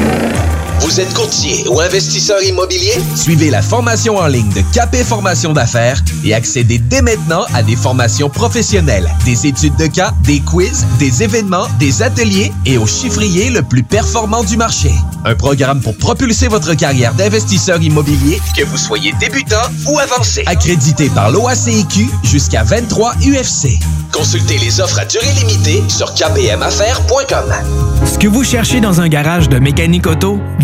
Vous êtes courtier ou investisseur immobilier? Suivez la formation en ligne de Capé Formation d'affaires et accédez dès maintenant à des formations professionnelles, des études de cas, des quiz, des événements, des ateliers et au chiffrier le plus performant du marché. Un programme pour propulser votre carrière d'investisseur immobilier, que vous soyez débutant ou avancé. Accrédité par l'OACIQ jusqu'à 23 UFC. Consultez les offres à durée limitée sur kpmaffaires.com. Ce que vous cherchez dans un garage de mécanique auto,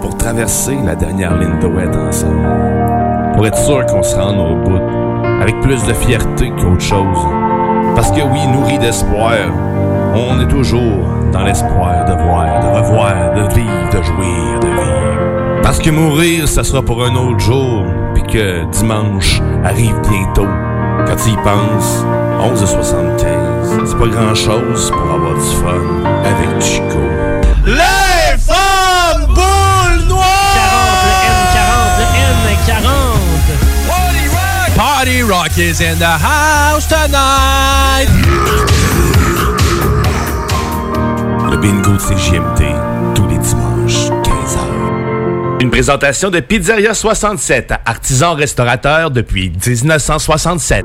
Pour traverser la dernière ligne droite ensemble. Pour être sûr qu'on se rende au bout, avec plus de fierté qu'autre chose. Parce que oui, nourri d'espoir, on est toujours dans l'espoir de voir, de revoir, de vivre, de jouir, de vivre. Parce que mourir, ça sera pour un autre jour, puis que dimanche arrive bientôt. Quand tu y penses, 11h75, c'est pas grand-chose pour avoir du fun avec Chico. Party Rock is in the house tonight. Le bingo de CJMD, tous les dimanches, 15h. Une présentation de Pizzeria 67, artisan restaurateur depuis 1967.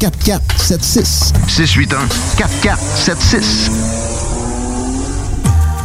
4476. 681 4476.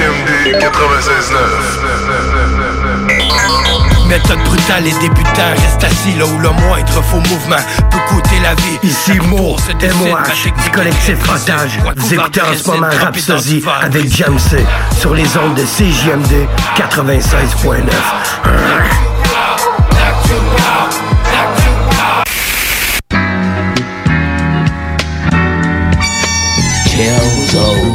CGMD 96.9. Méthode brutale et débutant, reste assis là où le moindre faux mouvement peut coûter la vie. Ici c'était moi, du collectif Otage. Vous écoutez en ce moment Rhapsody avec James C sur les ondes de CJMD 96.9. As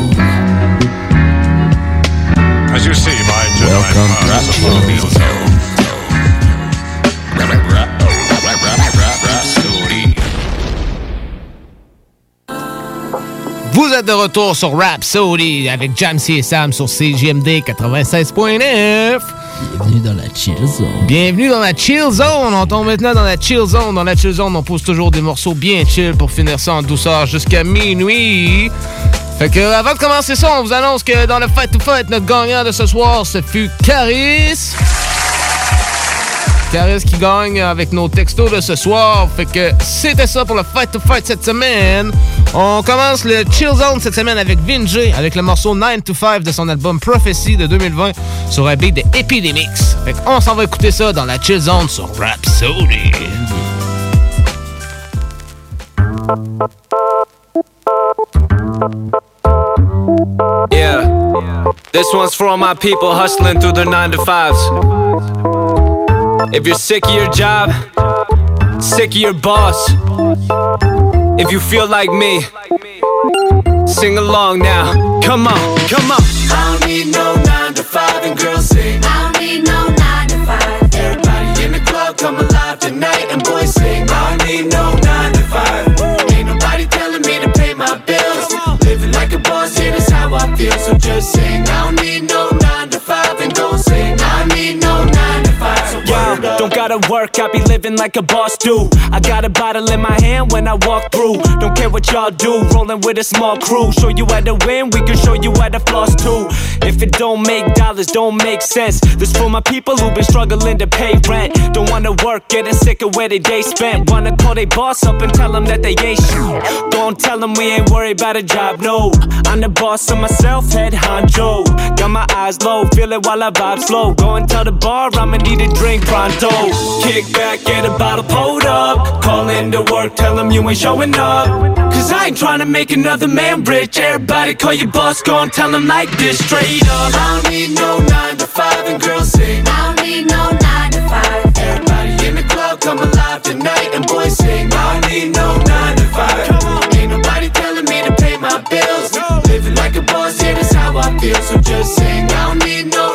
Welcome Vous êtes de retour sur Rhapsody avec Jamsey et Sam sur CGMD 96.9. Bienvenue dans la chill zone. Bienvenue dans la chill zone. On tombe maintenant dans la chill zone. Dans la chill zone, on pose toujours des morceaux bien chill pour finir ça en douceur jusqu'à minuit. Fait que avant de commencer ça, on vous annonce que dans le Fight to Fight, notre gagnant de ce soir, ce fut Caris. Caris qui gagne avec nos textos de ce soir. Fait que c'était ça pour le Fight to Fight cette semaine. On commence le Chill Zone cette semaine avec Vinjay, avec le morceau 9 to 5 de son album Prophecy de 2020 sur un beat de Epidemics. Fait qu'on s'en va écouter ça dans la Chill Zone sur Rhapsody. This one's for all my people hustling through their nine to fives. If you're sick of your job, sick of your boss, if you feel like me, sing along now. Come on, come on. I don't need no nine to five, and girls sing. I don't need no nine to five. Everybody in the club, come alive tonight, and boys sing. I don't need no nine gotta work, I be living like a boss do. I got a bottle in my hand when I walk through. Don't care what y'all do, rolling with a small crew. Show you how to win, we can show you how to floss too. If it don't make dollars, don't make sense. This for my people who been struggling to pay rent. Don't wanna work, getting sick of where they day spent. Wanna call they boss up and tell them that they ain't shit. Don't tell them we ain't worried about a job, no. I'm the boss of myself, head honcho. Got my eyes low, feel it while I vibe slow. Go and tell the bar I'ma need a drink pronto. Kick back, get a bottle pulled up. Call into work, tell them you ain't showing up. Cause I ain't trying to make another man rich. Everybody call your boss, go and tell them like this straight up. I don't need no 9 to 5 and girls sing. I don't need no 9 to 5. Everybody in the club come alive tonight and boys sing. I don't need no 9 to 5. Ain't nobody telling me to pay my bills. Living like a boss, yeah, that's how I feel. So just sing. I don't need no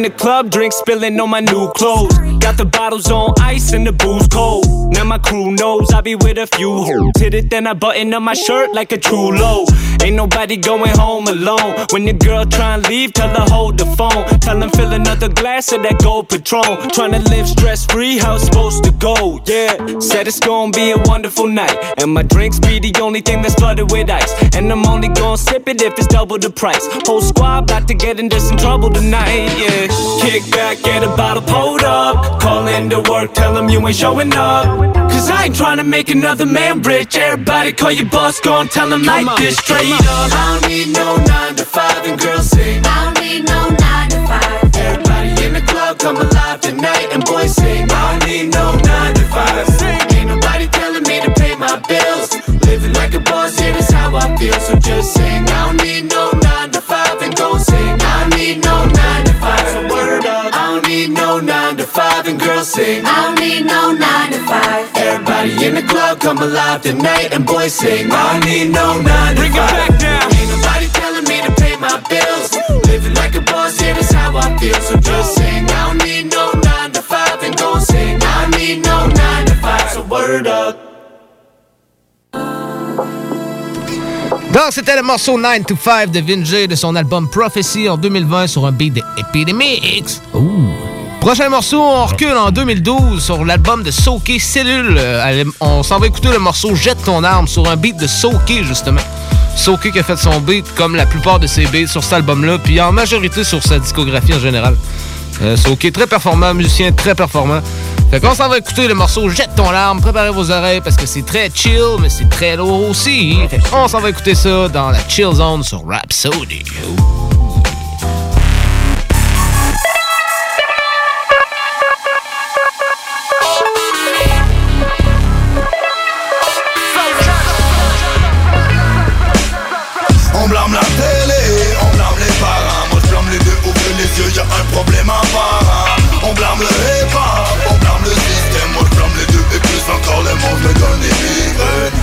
In the club, drink spilling on my new clothes. Got the bottles on ice and the booze cold. Now my crew knows I be with a few hoes. Hit it, then I button up my shirt like a true low. Ain't nobody going home alone. When your girl try and leave, tell her hold the phone. Tell them fill another glass of that gold patron. Tryna live stress free, how it's supposed to go. Yeah, said it's gonna be a wonderful night. And my drinks be the only thing that's flooded with ice. And I'm only gonna sip it if it's double the price. Whole squad about to get into some trouble tonight. Yeah, kick back, get a bottle pulled up. Call into work, tell them you ain't showing up. Cause I ain't trying to make another man rich. Everybody call your boss, go and tell them like this straight up. I don't need no 9 to 5 and girls sing. I don't need no 9 to 5. Everybody in the club come alive tonight and boys sing. I don't need no 9 to 5. Ain't nobody telling me to pay my bills. Living like a boss, yeah, that's how I feel. So just sing. I don't need no 9 to 5 and go sing. I don't need no girls sing. I don't need no 9 to 5. Everybody in the club come alive tonight and boys sing. I don't need no 9 to 5. Bring it back down. Ain't nobody telling me to pay my bills. Living like a boss, yeah, that's how I feel. So just sing. I don't need no 9 to 5 and go sing. I don't need no 9 to 5. So word up. Donc, c'était le morceau 9 to 5 de Vinjay de son album Prophecy en 2020 sur un beat de Epidemics. Prochain morceau, on recule en 2012 sur l'album de Soké Cellule. Euh, On s'en va écouter le morceau Jette ton arme sur un beat de Soké, justement. Soké qui a fait son beat comme la plupart de ses beats sur cet album-là, puis en majorité sur sa discographie en général. Euh, Soké, très performant, musicien très performant. Fait qu'on s'en va écouter le morceau Jette ton larme, préparez vos oreilles parce que c'est très chill, mais c'est très lourd aussi. Qu'on s'en va écouter ça dans la chill zone sur Rhapsody. On blâme le système les deux et plus encore monde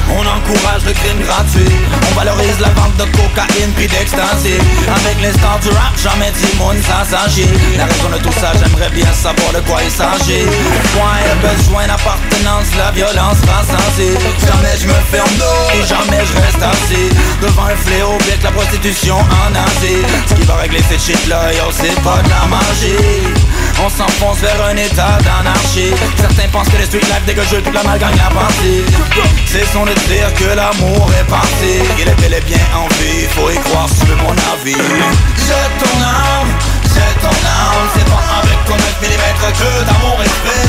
On encourage le crime gratuit. On valorise la vente de cocaïne puis d'ecstasy. Avec l'instant du rap, jamais Timon sans s'agir La raison de tout ça, j'aimerais bien savoir de quoi il s'agit. Point et besoin d'appartenance, la violence rassensie Jamais je me ferme et jamais je reste assis. Devant un fléau, bien que la prostitution en Asie. Ce qui va régler cette shit là, yo c'est pas de la magie on s'enfonce vers un état d'anarchie. Certains pensent que les street life dégagent toute la mal gagne la partie Cessons de dire que l'amour est parti. Il est bel et bien en vie, faut y croire veux mon avis. Jette ton âme, jette ton âme. C'est pas avec ton 9 mm que d'amour est fait.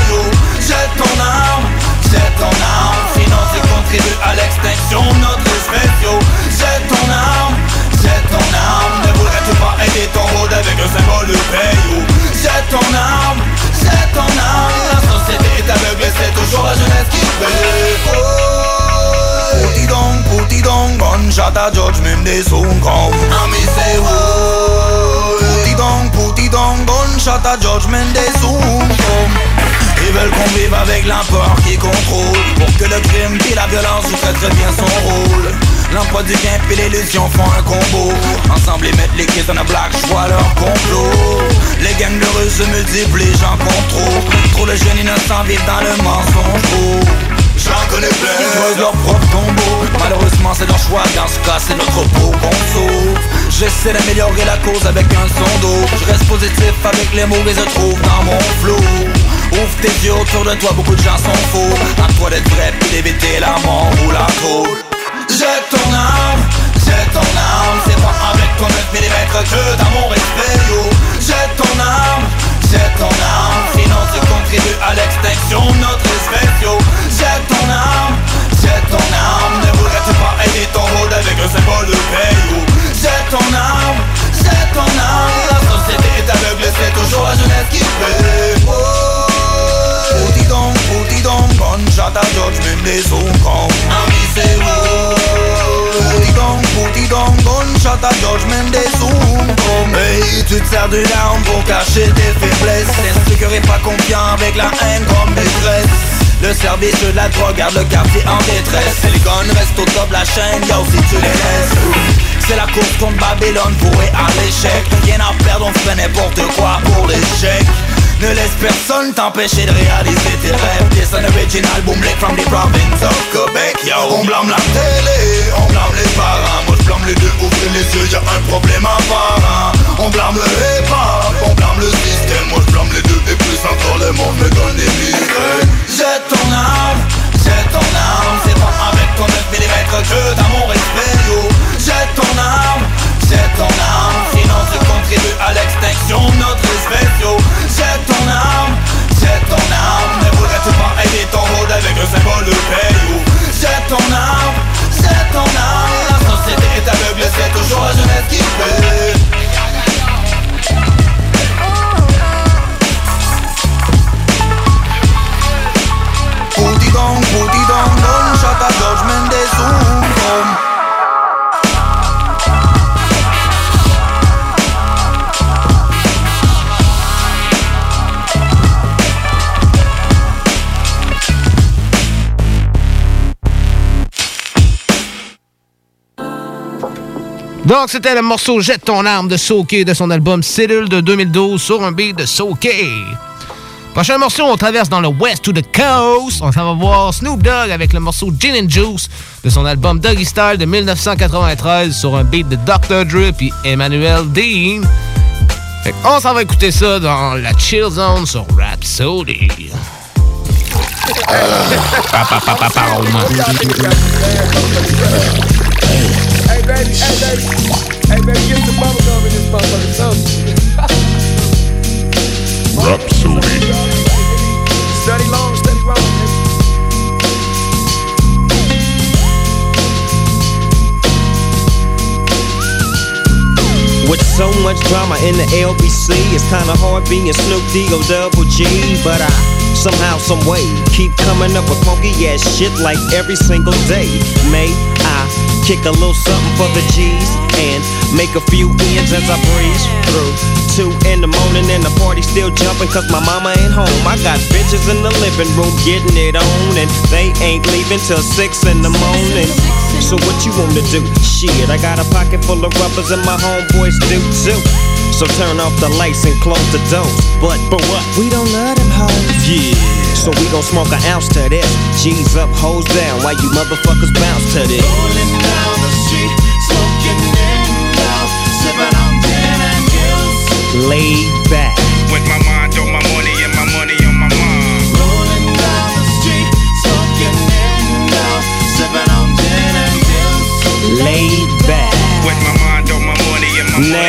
Jette ton âme, jette ton âme. Sinon tu contribues à l'extinction de notre espèce. Jette ton âme, jette ton âme Aider ton road avec le symbole. Jette ton âme, jette ton âme La société est aveugle et c'est toujours la jeunesse qui paie oh. Puti dong, puti dong, gunshot à judgment des sons comme Ami say oh. Puti dong, puti dong, gunshot à judgment des sons ils veulent qu'on vive avec peur qui contrôle Pour que le crime puis la violence joue très très bien son rôle L'emploi du gain puis l'illusion font un combo. Ensemble ils mettent les kids dans la black, je vois leur complot. Les gangs de rue se multiplient, j'en compte trop. Trop de jeunes innocents vivent dans le mensonge. J'en connais plein. Ils creusent leur propre tombeau. Malheureusement c'est leur choix, dans ce cas c'est notre peau qu'on sauve. Je c'est d'améliorer la cause avec un son d'eau. Je reste positif avec les mots et je trouve dans mon flow Ouvre tes yeux autour de toi, beaucoup de gens sont faux. À toi d'être vrai puis d'éviter la mort ou la tôle Jette ton âme, jette ton âme. C'est pas avec ton 9 mm que dans mon respect yo. Jette ton âme, jette ton âme. Sinon tu contribues à l'extinction de notre espèce yo. Jette ton âme, jette ton âme. Ne voudrais-tu pas aider ton rôle avec un symbole de paix Jette ton âme, jette ton âme. La société est aveugle, c'est toujours la jeunesse qui donc, gunshot à George, même les Kong Ami c'est Pouti donc, pouti donc, gunshot à George, même des Kong Hey, tu te sers d'une arme pour cacher tes faiblesses. T'es pas confiant avec la haine comme maîtresse. Le service de la drogue garde le quartier en détresse. Et les guns restent au top de la chaîne, yo si tu les laisses. C'est la course contre Babylone vouée à l'échec. Rien à perdre, on fait n'importe quoi pour l'échec ne laisse personne t'empêcher de réaliser tes rêves. This an original boom lick from the province of Quebec. Yo, on blâme la télé, on blâme les parents. Moi je blâme les deux, ouvrez les yeux, y'a un problème apparent. On blâme le hip-hop, on blâme le système. Moi je blâme les deux et plus encore le monde me donne des migraines Jette ton âme, jette ton âme. C'est pas avec ton 9 mm que t'as mon respect yo. Jette ton âme, jette ton âme. Sinon tu contribues à l'extinction de notre yo Jette ton âme, jette ton âme. Ne voudrais-tu pas aider ton avec un symbole de paix yo Jette ton âme, jette ton âme. La société est aveugle, c'est toujours la jeunesse qui paie Pouti donc, pouti donc, gunshot à George Mendes Donc, c'était le morceau Jette ton arme de Soke de son album Cellule de 2012 sur un beat de Soke. Prochain morceau, on traverse dans le West to the Coast. On s'en va voir Snoop Dogg avec le morceau Gin and Juice de son album Doggy Style de 1993 sur un beat de Dr. Dre et Emmanuel Dean. Fait on s'en va écouter ça dans la Chill Zone sur Rhapsody. Baby, hey baby, hey baby, get some bubble gum in this motherfucker, something. Rhapsody. Steady long, steady wrong. With so much drama in the LBC, it's kinda hard being Snoop D-O double G. But I somehow, some way keep coming up with funky ass shit like every single day. May I kick a little something for the G's and make a few ends as I breeze through. Two in the morning and the party still jumping cause my mama ain't home. I got bitches in the living room getting it on and they ain't leaving till six in the morning. So what you wanna do? Shit, I got a pocket full of rubbers and my homeboys do too. So turn off the lights and close the doors. But but what? We don't love them hoes. Yeah. So we gon' smoke an ounce to this. G's up, hoes down, while you motherfuckers bounce to this. Rolling down the street, smoking in out, sipping on gin and juice. Laid back. With my mind on my money and my money on my mind. Rolling down the street, smoking in out, sipping on gin and juice. Laid back. With my mind on my money and my Now back,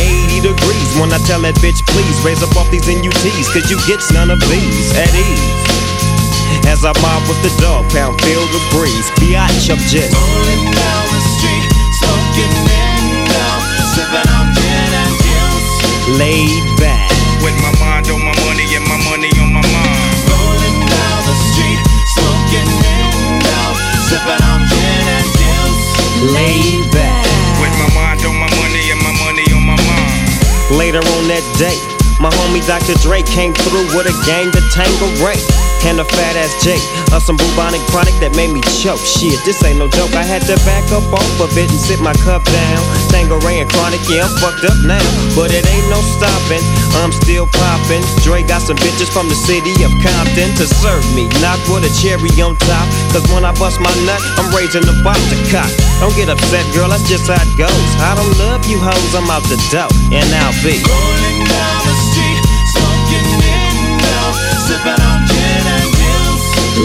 degrees when I tell that bitch, please raise up off these NUTs, cause you get none of these at ease. As I mob with the dog pound, feel the breeze. Biatch, I'm just Rolling down the street, smoking in out, sipping on gin and juice. laid back. With my mind on my money and my money on my mind. Rolling down the street, smoking in out, sipping on gin and juice. laid Later on that day, My homie Dr. Dre came through with a gang to tangle Ray. And a fat ass J, or uh, some bubonic chronic that made me choke. Shit, this ain't no joke. I had to back up off of it and sit my cup down. Tangeray and chronic, yeah, I'm fucked up now. But it ain't no stopping, I'm still popping. Dre got some bitches from the city of Compton to serve me, not with a cherry on top. Cause when I bust my nut, I'm raising the bar to cop. Don't get upset, girl, that's just how it goes. I don't love you hoes, I'm out the dough, and I'll be rolling down the street, smoking in now, sipping on.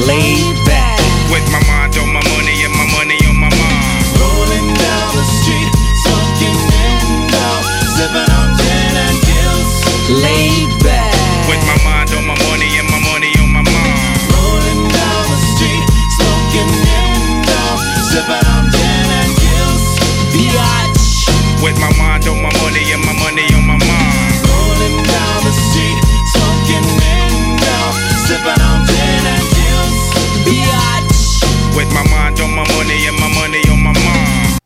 Laid back. With my mind on my money and my money on my mind. Rolling down the street, smoking in now, sipping on gin and gills. Laid back. With my mind on my money and my money on my mind. Rolling down the street, smoking in now, sipping on gin and gills. Biatch. With my mind on my money and my mind on my money and my money on my mind.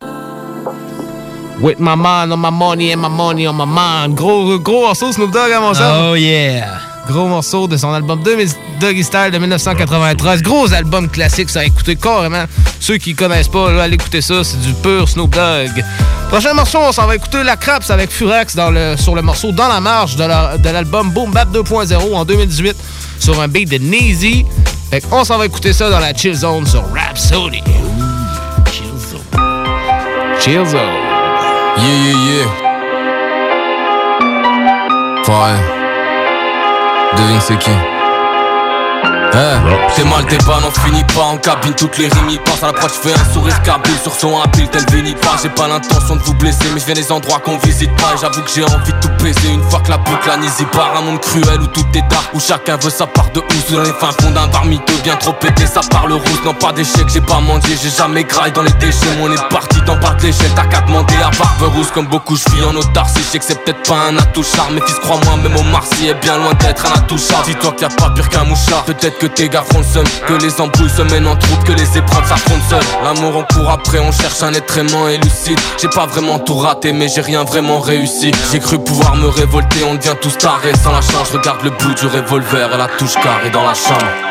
With my mind on my money and my money on my mind. Gros, gros morceau Snoop Dogg à mon sens. Oh yeah! Gros morceau de son album 2000 Doggy Style de 1993. Gros album classique, ça a écouté carrément. Ceux qui connaissent pas, là, allez écouter ça, c'est du pur Snoop Dogg. Prochain morceau, on s'en va écouter La Craps avec Furax dans le, sur le morceau Dans la marge de la- de l'album Boom Bap 2.0 en 2018 sur un beat de Neezy. Fait on s'en va écouter ça dans la Chill Zone sur Rhapsody. Chill Zone. Chill Zone. Yeah, yeah, yeah. Ouais. Devine c'est qui. Hein? T'es mal, t'es pas, n'en finis pas en cabine. Toutes les rimes y passent à l'approche, fais un sourire cabine Sur son habile, tel Vinny pas J'ai pas l'intention de vous blesser Mais je viens des endroits qu'on visite pas. J'avoue que j'ai envie de tout baiser Une fois que la boucle anisée part Un monde cruel où tout est dark Où chacun veut sa part de housse Dans les fins fonds d'un bar miteux Bien trop pété, ça parle rousse. Non pas d'échec, j'ai pas mangé J'ai jamais graille dans les déchets. On est parti dans bas de l'échelle. T'as qu'à demander à barbe rousse. Comme beaucoup, je vis en autarcie. Je sais que c'est peut-être pas un atout charme Mais fils, crois-moi, même au Marcy est bien loin d'être un atout charme Dis-toi qu'il y a pas pire qu'un mouchard. Peut-être que tes gars font le Que les embrouilles se mènent en troupe Que les épreuves s'affrontent seules. L'amour on court après, on cherche un être aimant et lucide. J'ai pas vraiment tout raté mais j'ai rien vraiment réussi. J'ai cru pouvoir me révolter, on devient tous tarés. Sans la chance, regarde le bout du revolver et la touche carrée dans la chambre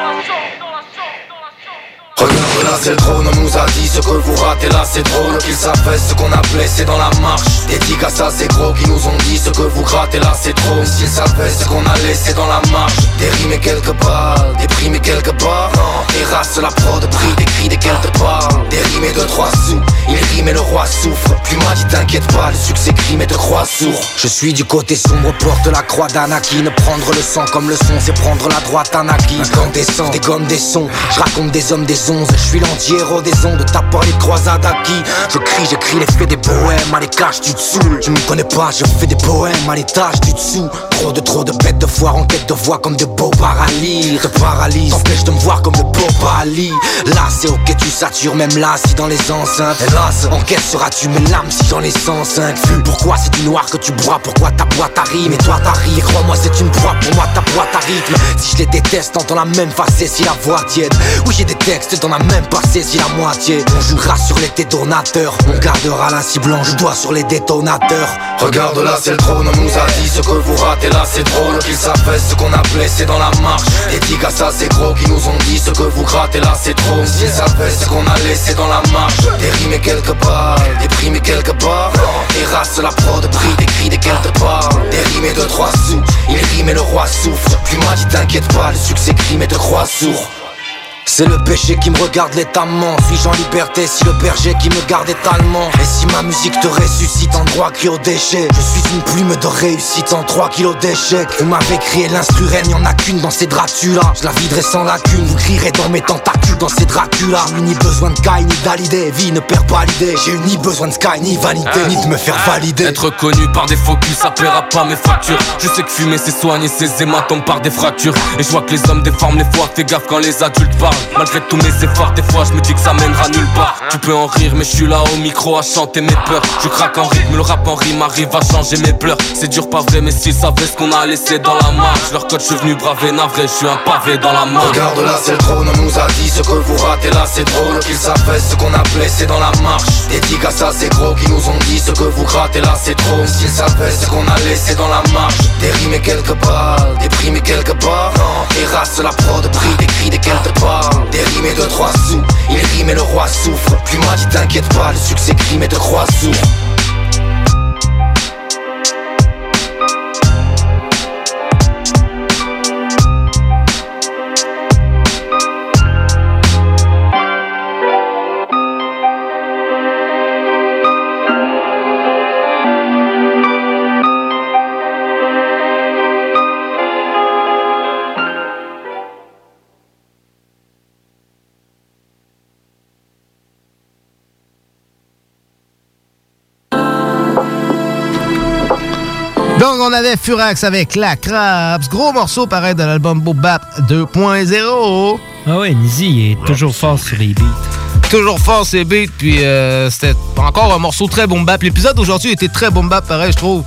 Regarde là c'est le trône, on nous a dit ce que vous ratez. Là c'est drôle Qu'ils savent ce qu'on a blessé dans la marche. Dix à ça c'est gros qui nous ont dit ce que vous grattez. Là c'est trop. S'ils savaient ce qu'on a laissé dans la marche. Des rimes et quelques balles, des primes et quelques barres. Non, races la prod, prix des cris des quelques balles Des rimes et deux trois sous, il rime et le roi souffre. Puis m'a dit t'inquiète pas, le succès crime et te croix sourd. Je suis du côté sombre, porte la croix d'Anakin Prendre le sang comme le son c'est prendre la droite Anakin Quand descend des gommes des sons, je raconte des hommes des Je suis l'anti-héros des ondes, t'as pas les croisades acquis. Je crie, j'écris les faits des poèmes, à les tu te saoules. Tu me connais pas, je fais des poèmes. À l'étage du dessous Trop de trop de bêtes de foire en quête de voix comme de beaux paralyses. Te paralyse, t'empêche de me voir comme de beaux paralyses Là c'est ok tu satures même là si dans les enceintes. Hélas, en quête seras-tu mes larmes si j'en ai 105 Flux, pourquoi c'est du noir que tu bois, pourquoi ta boîte arrive Et toi t'arrives, crois-moi c'est une proie pour moi ta boîte à rythme. Si je les déteste, t'entends la même facette si la voix tiède. Oui j'ai des textes, t'en as même pas saisi la moitié On jouera sur les détonateurs, on gardera la cible blanche, doigt sur les détonateurs. Regarde là c'est le trône, on nous a dit ce que vous ratez. Là c'est drôle Qu'ils savaient ce qu'on a blessé dans la marche. Dix à ça c'est gros qui nous ont dit ce que vous grattez là c'est trop. S'ils savaient ce qu'on a laissé dans la marche. Des primes et quelques barres. Des races la prod, prix des cris des quelques balles Des rimes et deux trois sous, il rime et le roi souffre. Puis m'a dit t'inquiète pas, le succès crime et te croix sourd c'est le péché qui me regarde l'étamment Suis-je en liberté si le berger qui me garde est allemand? Et si ma musique te ressuscite en droit cri au déchet? Je suis une plume de réussite en 3 kilos d'échecs. Vous m'avez crié l'instru reine, y'en a qu'une dans ces Dracula. Je la viderai sans lacune, vous crierez dans mes tentacules dans ces Dracula. J'ai ni besoin de Kai ni d'Alidé, vie ne perd pas l'idée. J'ai eu ni besoin de Sky ni vanité, ni de me faire valider. Être connu par des focus, ça paiera pas mes factures. Je sais que fumer c'est soigner ses hématomes par des fractures. Et je vois que les hommes déforment les fois, fais gaffe quand les adultes parlent. Malgré tous mes efforts, des fois je me dis que ça mènera nulle part. Tu peux en rire, mais je suis là au micro à chanter mes peurs. Je craque en rythme, le rap en rime arrive à changer mes pleurs. C'est dur, pas vrai, mais s'ils savaient ce qu'on a laissé dans la marche. Leur code, je suis venu braver, navré, je suis un pavé dans la main. Regarde là c'est le trône, on nous a dit ce que vous ratez là c'est drôle Qu'ils savaient ce qu'on a blessé dans la marche Des à ça c'est gros qui nous ont dit ce que vous grattez là c'est trop S'ils savaient ce qu'on a laissé dans la marche Des rimes et quelque part Déprimé quelque part Non, terrasse la prod, prix des cris desquels te parle Des rimes et de trois sous, il rime et le roi souffre. Puis moi dit t'inquiète pas, le succès crime et de croix souffre on avait Furax avec La Crabs. Gros morceau pareil de l'album Bob Bap 2.0. Ah ouais, Nizi est toujours fort sur les beats. Toujours fort ces beats, puis euh, c'était encore un morceau très boom bap. L'épisode d'aujourd'hui était très boom bap, pareil, je trouve.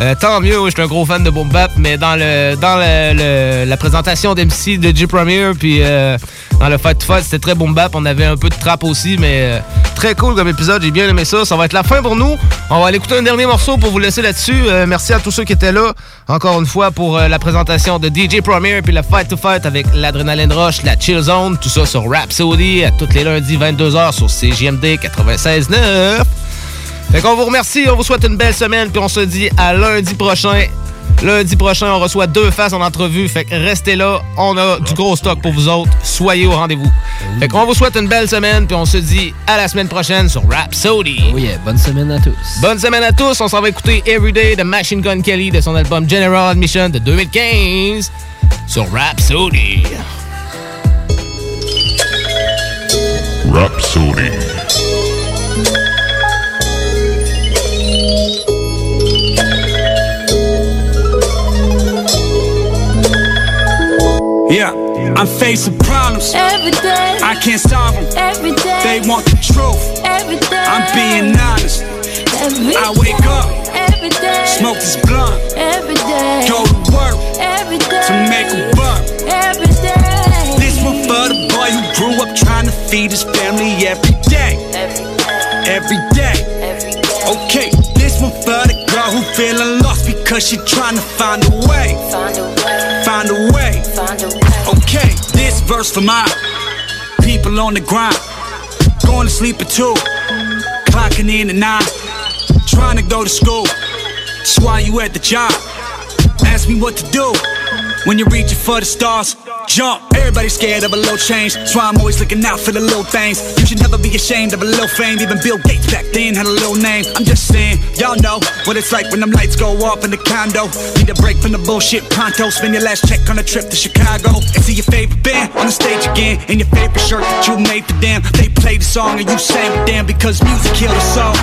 Euh, tant mieux, je suis un gros fan de boom bap, mais dans le dans le, la présentation d'MC de J Premier, puis euh, dans le Fight to Fight, c'était très boom bap. On avait un peu de trap aussi, mais euh, très cool comme épisode. J'ai bien aimé ça. Ça va être la fin pour nous. On va aller écouter un dernier morceau pour vous laisser là-dessus. Merci à tous ceux qui étaient là. Encore une fois pour la présentation de DJ Premier puis le Fight to Fight avec l'Adrenaline Rush, la Chill Zone, tout ça sur Rhapsody à tous les lundis 22h sur CGMD 96.9. Fait qu'on vous remercie, on vous souhaite une belle semaine, puis on se dit à lundi prochain. Lundi prochain, on reçoit deux faces en entrevue. Fait que restez là, on a du gros stock pour vous autres. Soyez au rendez-vous. Fait qu'on vous souhaite une belle semaine, puis on se dit à la semaine prochaine sur Rhapsody. Oh yeah, bonne semaine à tous. Bonne semaine à tous. On s'en va écouter Everyday de Machine Gun Kelly de son album General Admission de 2015 sur Rhapsody. Rhapsody. Yeah, I'm facing problems. Every day. I can't solve them. Every day. They want the truth. Every day. I'm being honest. Every I wake up, Every day. smoke this blunt, Every day. go to work Every day. to make a buck. Every day. This one for the boy who grew up trying to feed his family every day. Every day. Okay, this one for the girl who feeling lost because she trying to find a way find a way. Find a way. Okay, this verse for my people on the grind. Going to sleep at two, clocking in at nine. Trying to go to school. That's why you at the job. Ask me what to do when you're reaching for the stars. Jump, everybody's scared of a little change. That's why I'm always looking out for the little things. You should never be ashamed of a little fame. Even Bill Gates back then had a little name. I'm just saying, y'all know what it's like when them lights go off in the condo. Need a break from the bullshit pronto. Spend your last check on a trip to Chicago. And see your favorite band on the stage again. In your favorite shirt that you made for them. They play the song and you sang with them because music killed us all.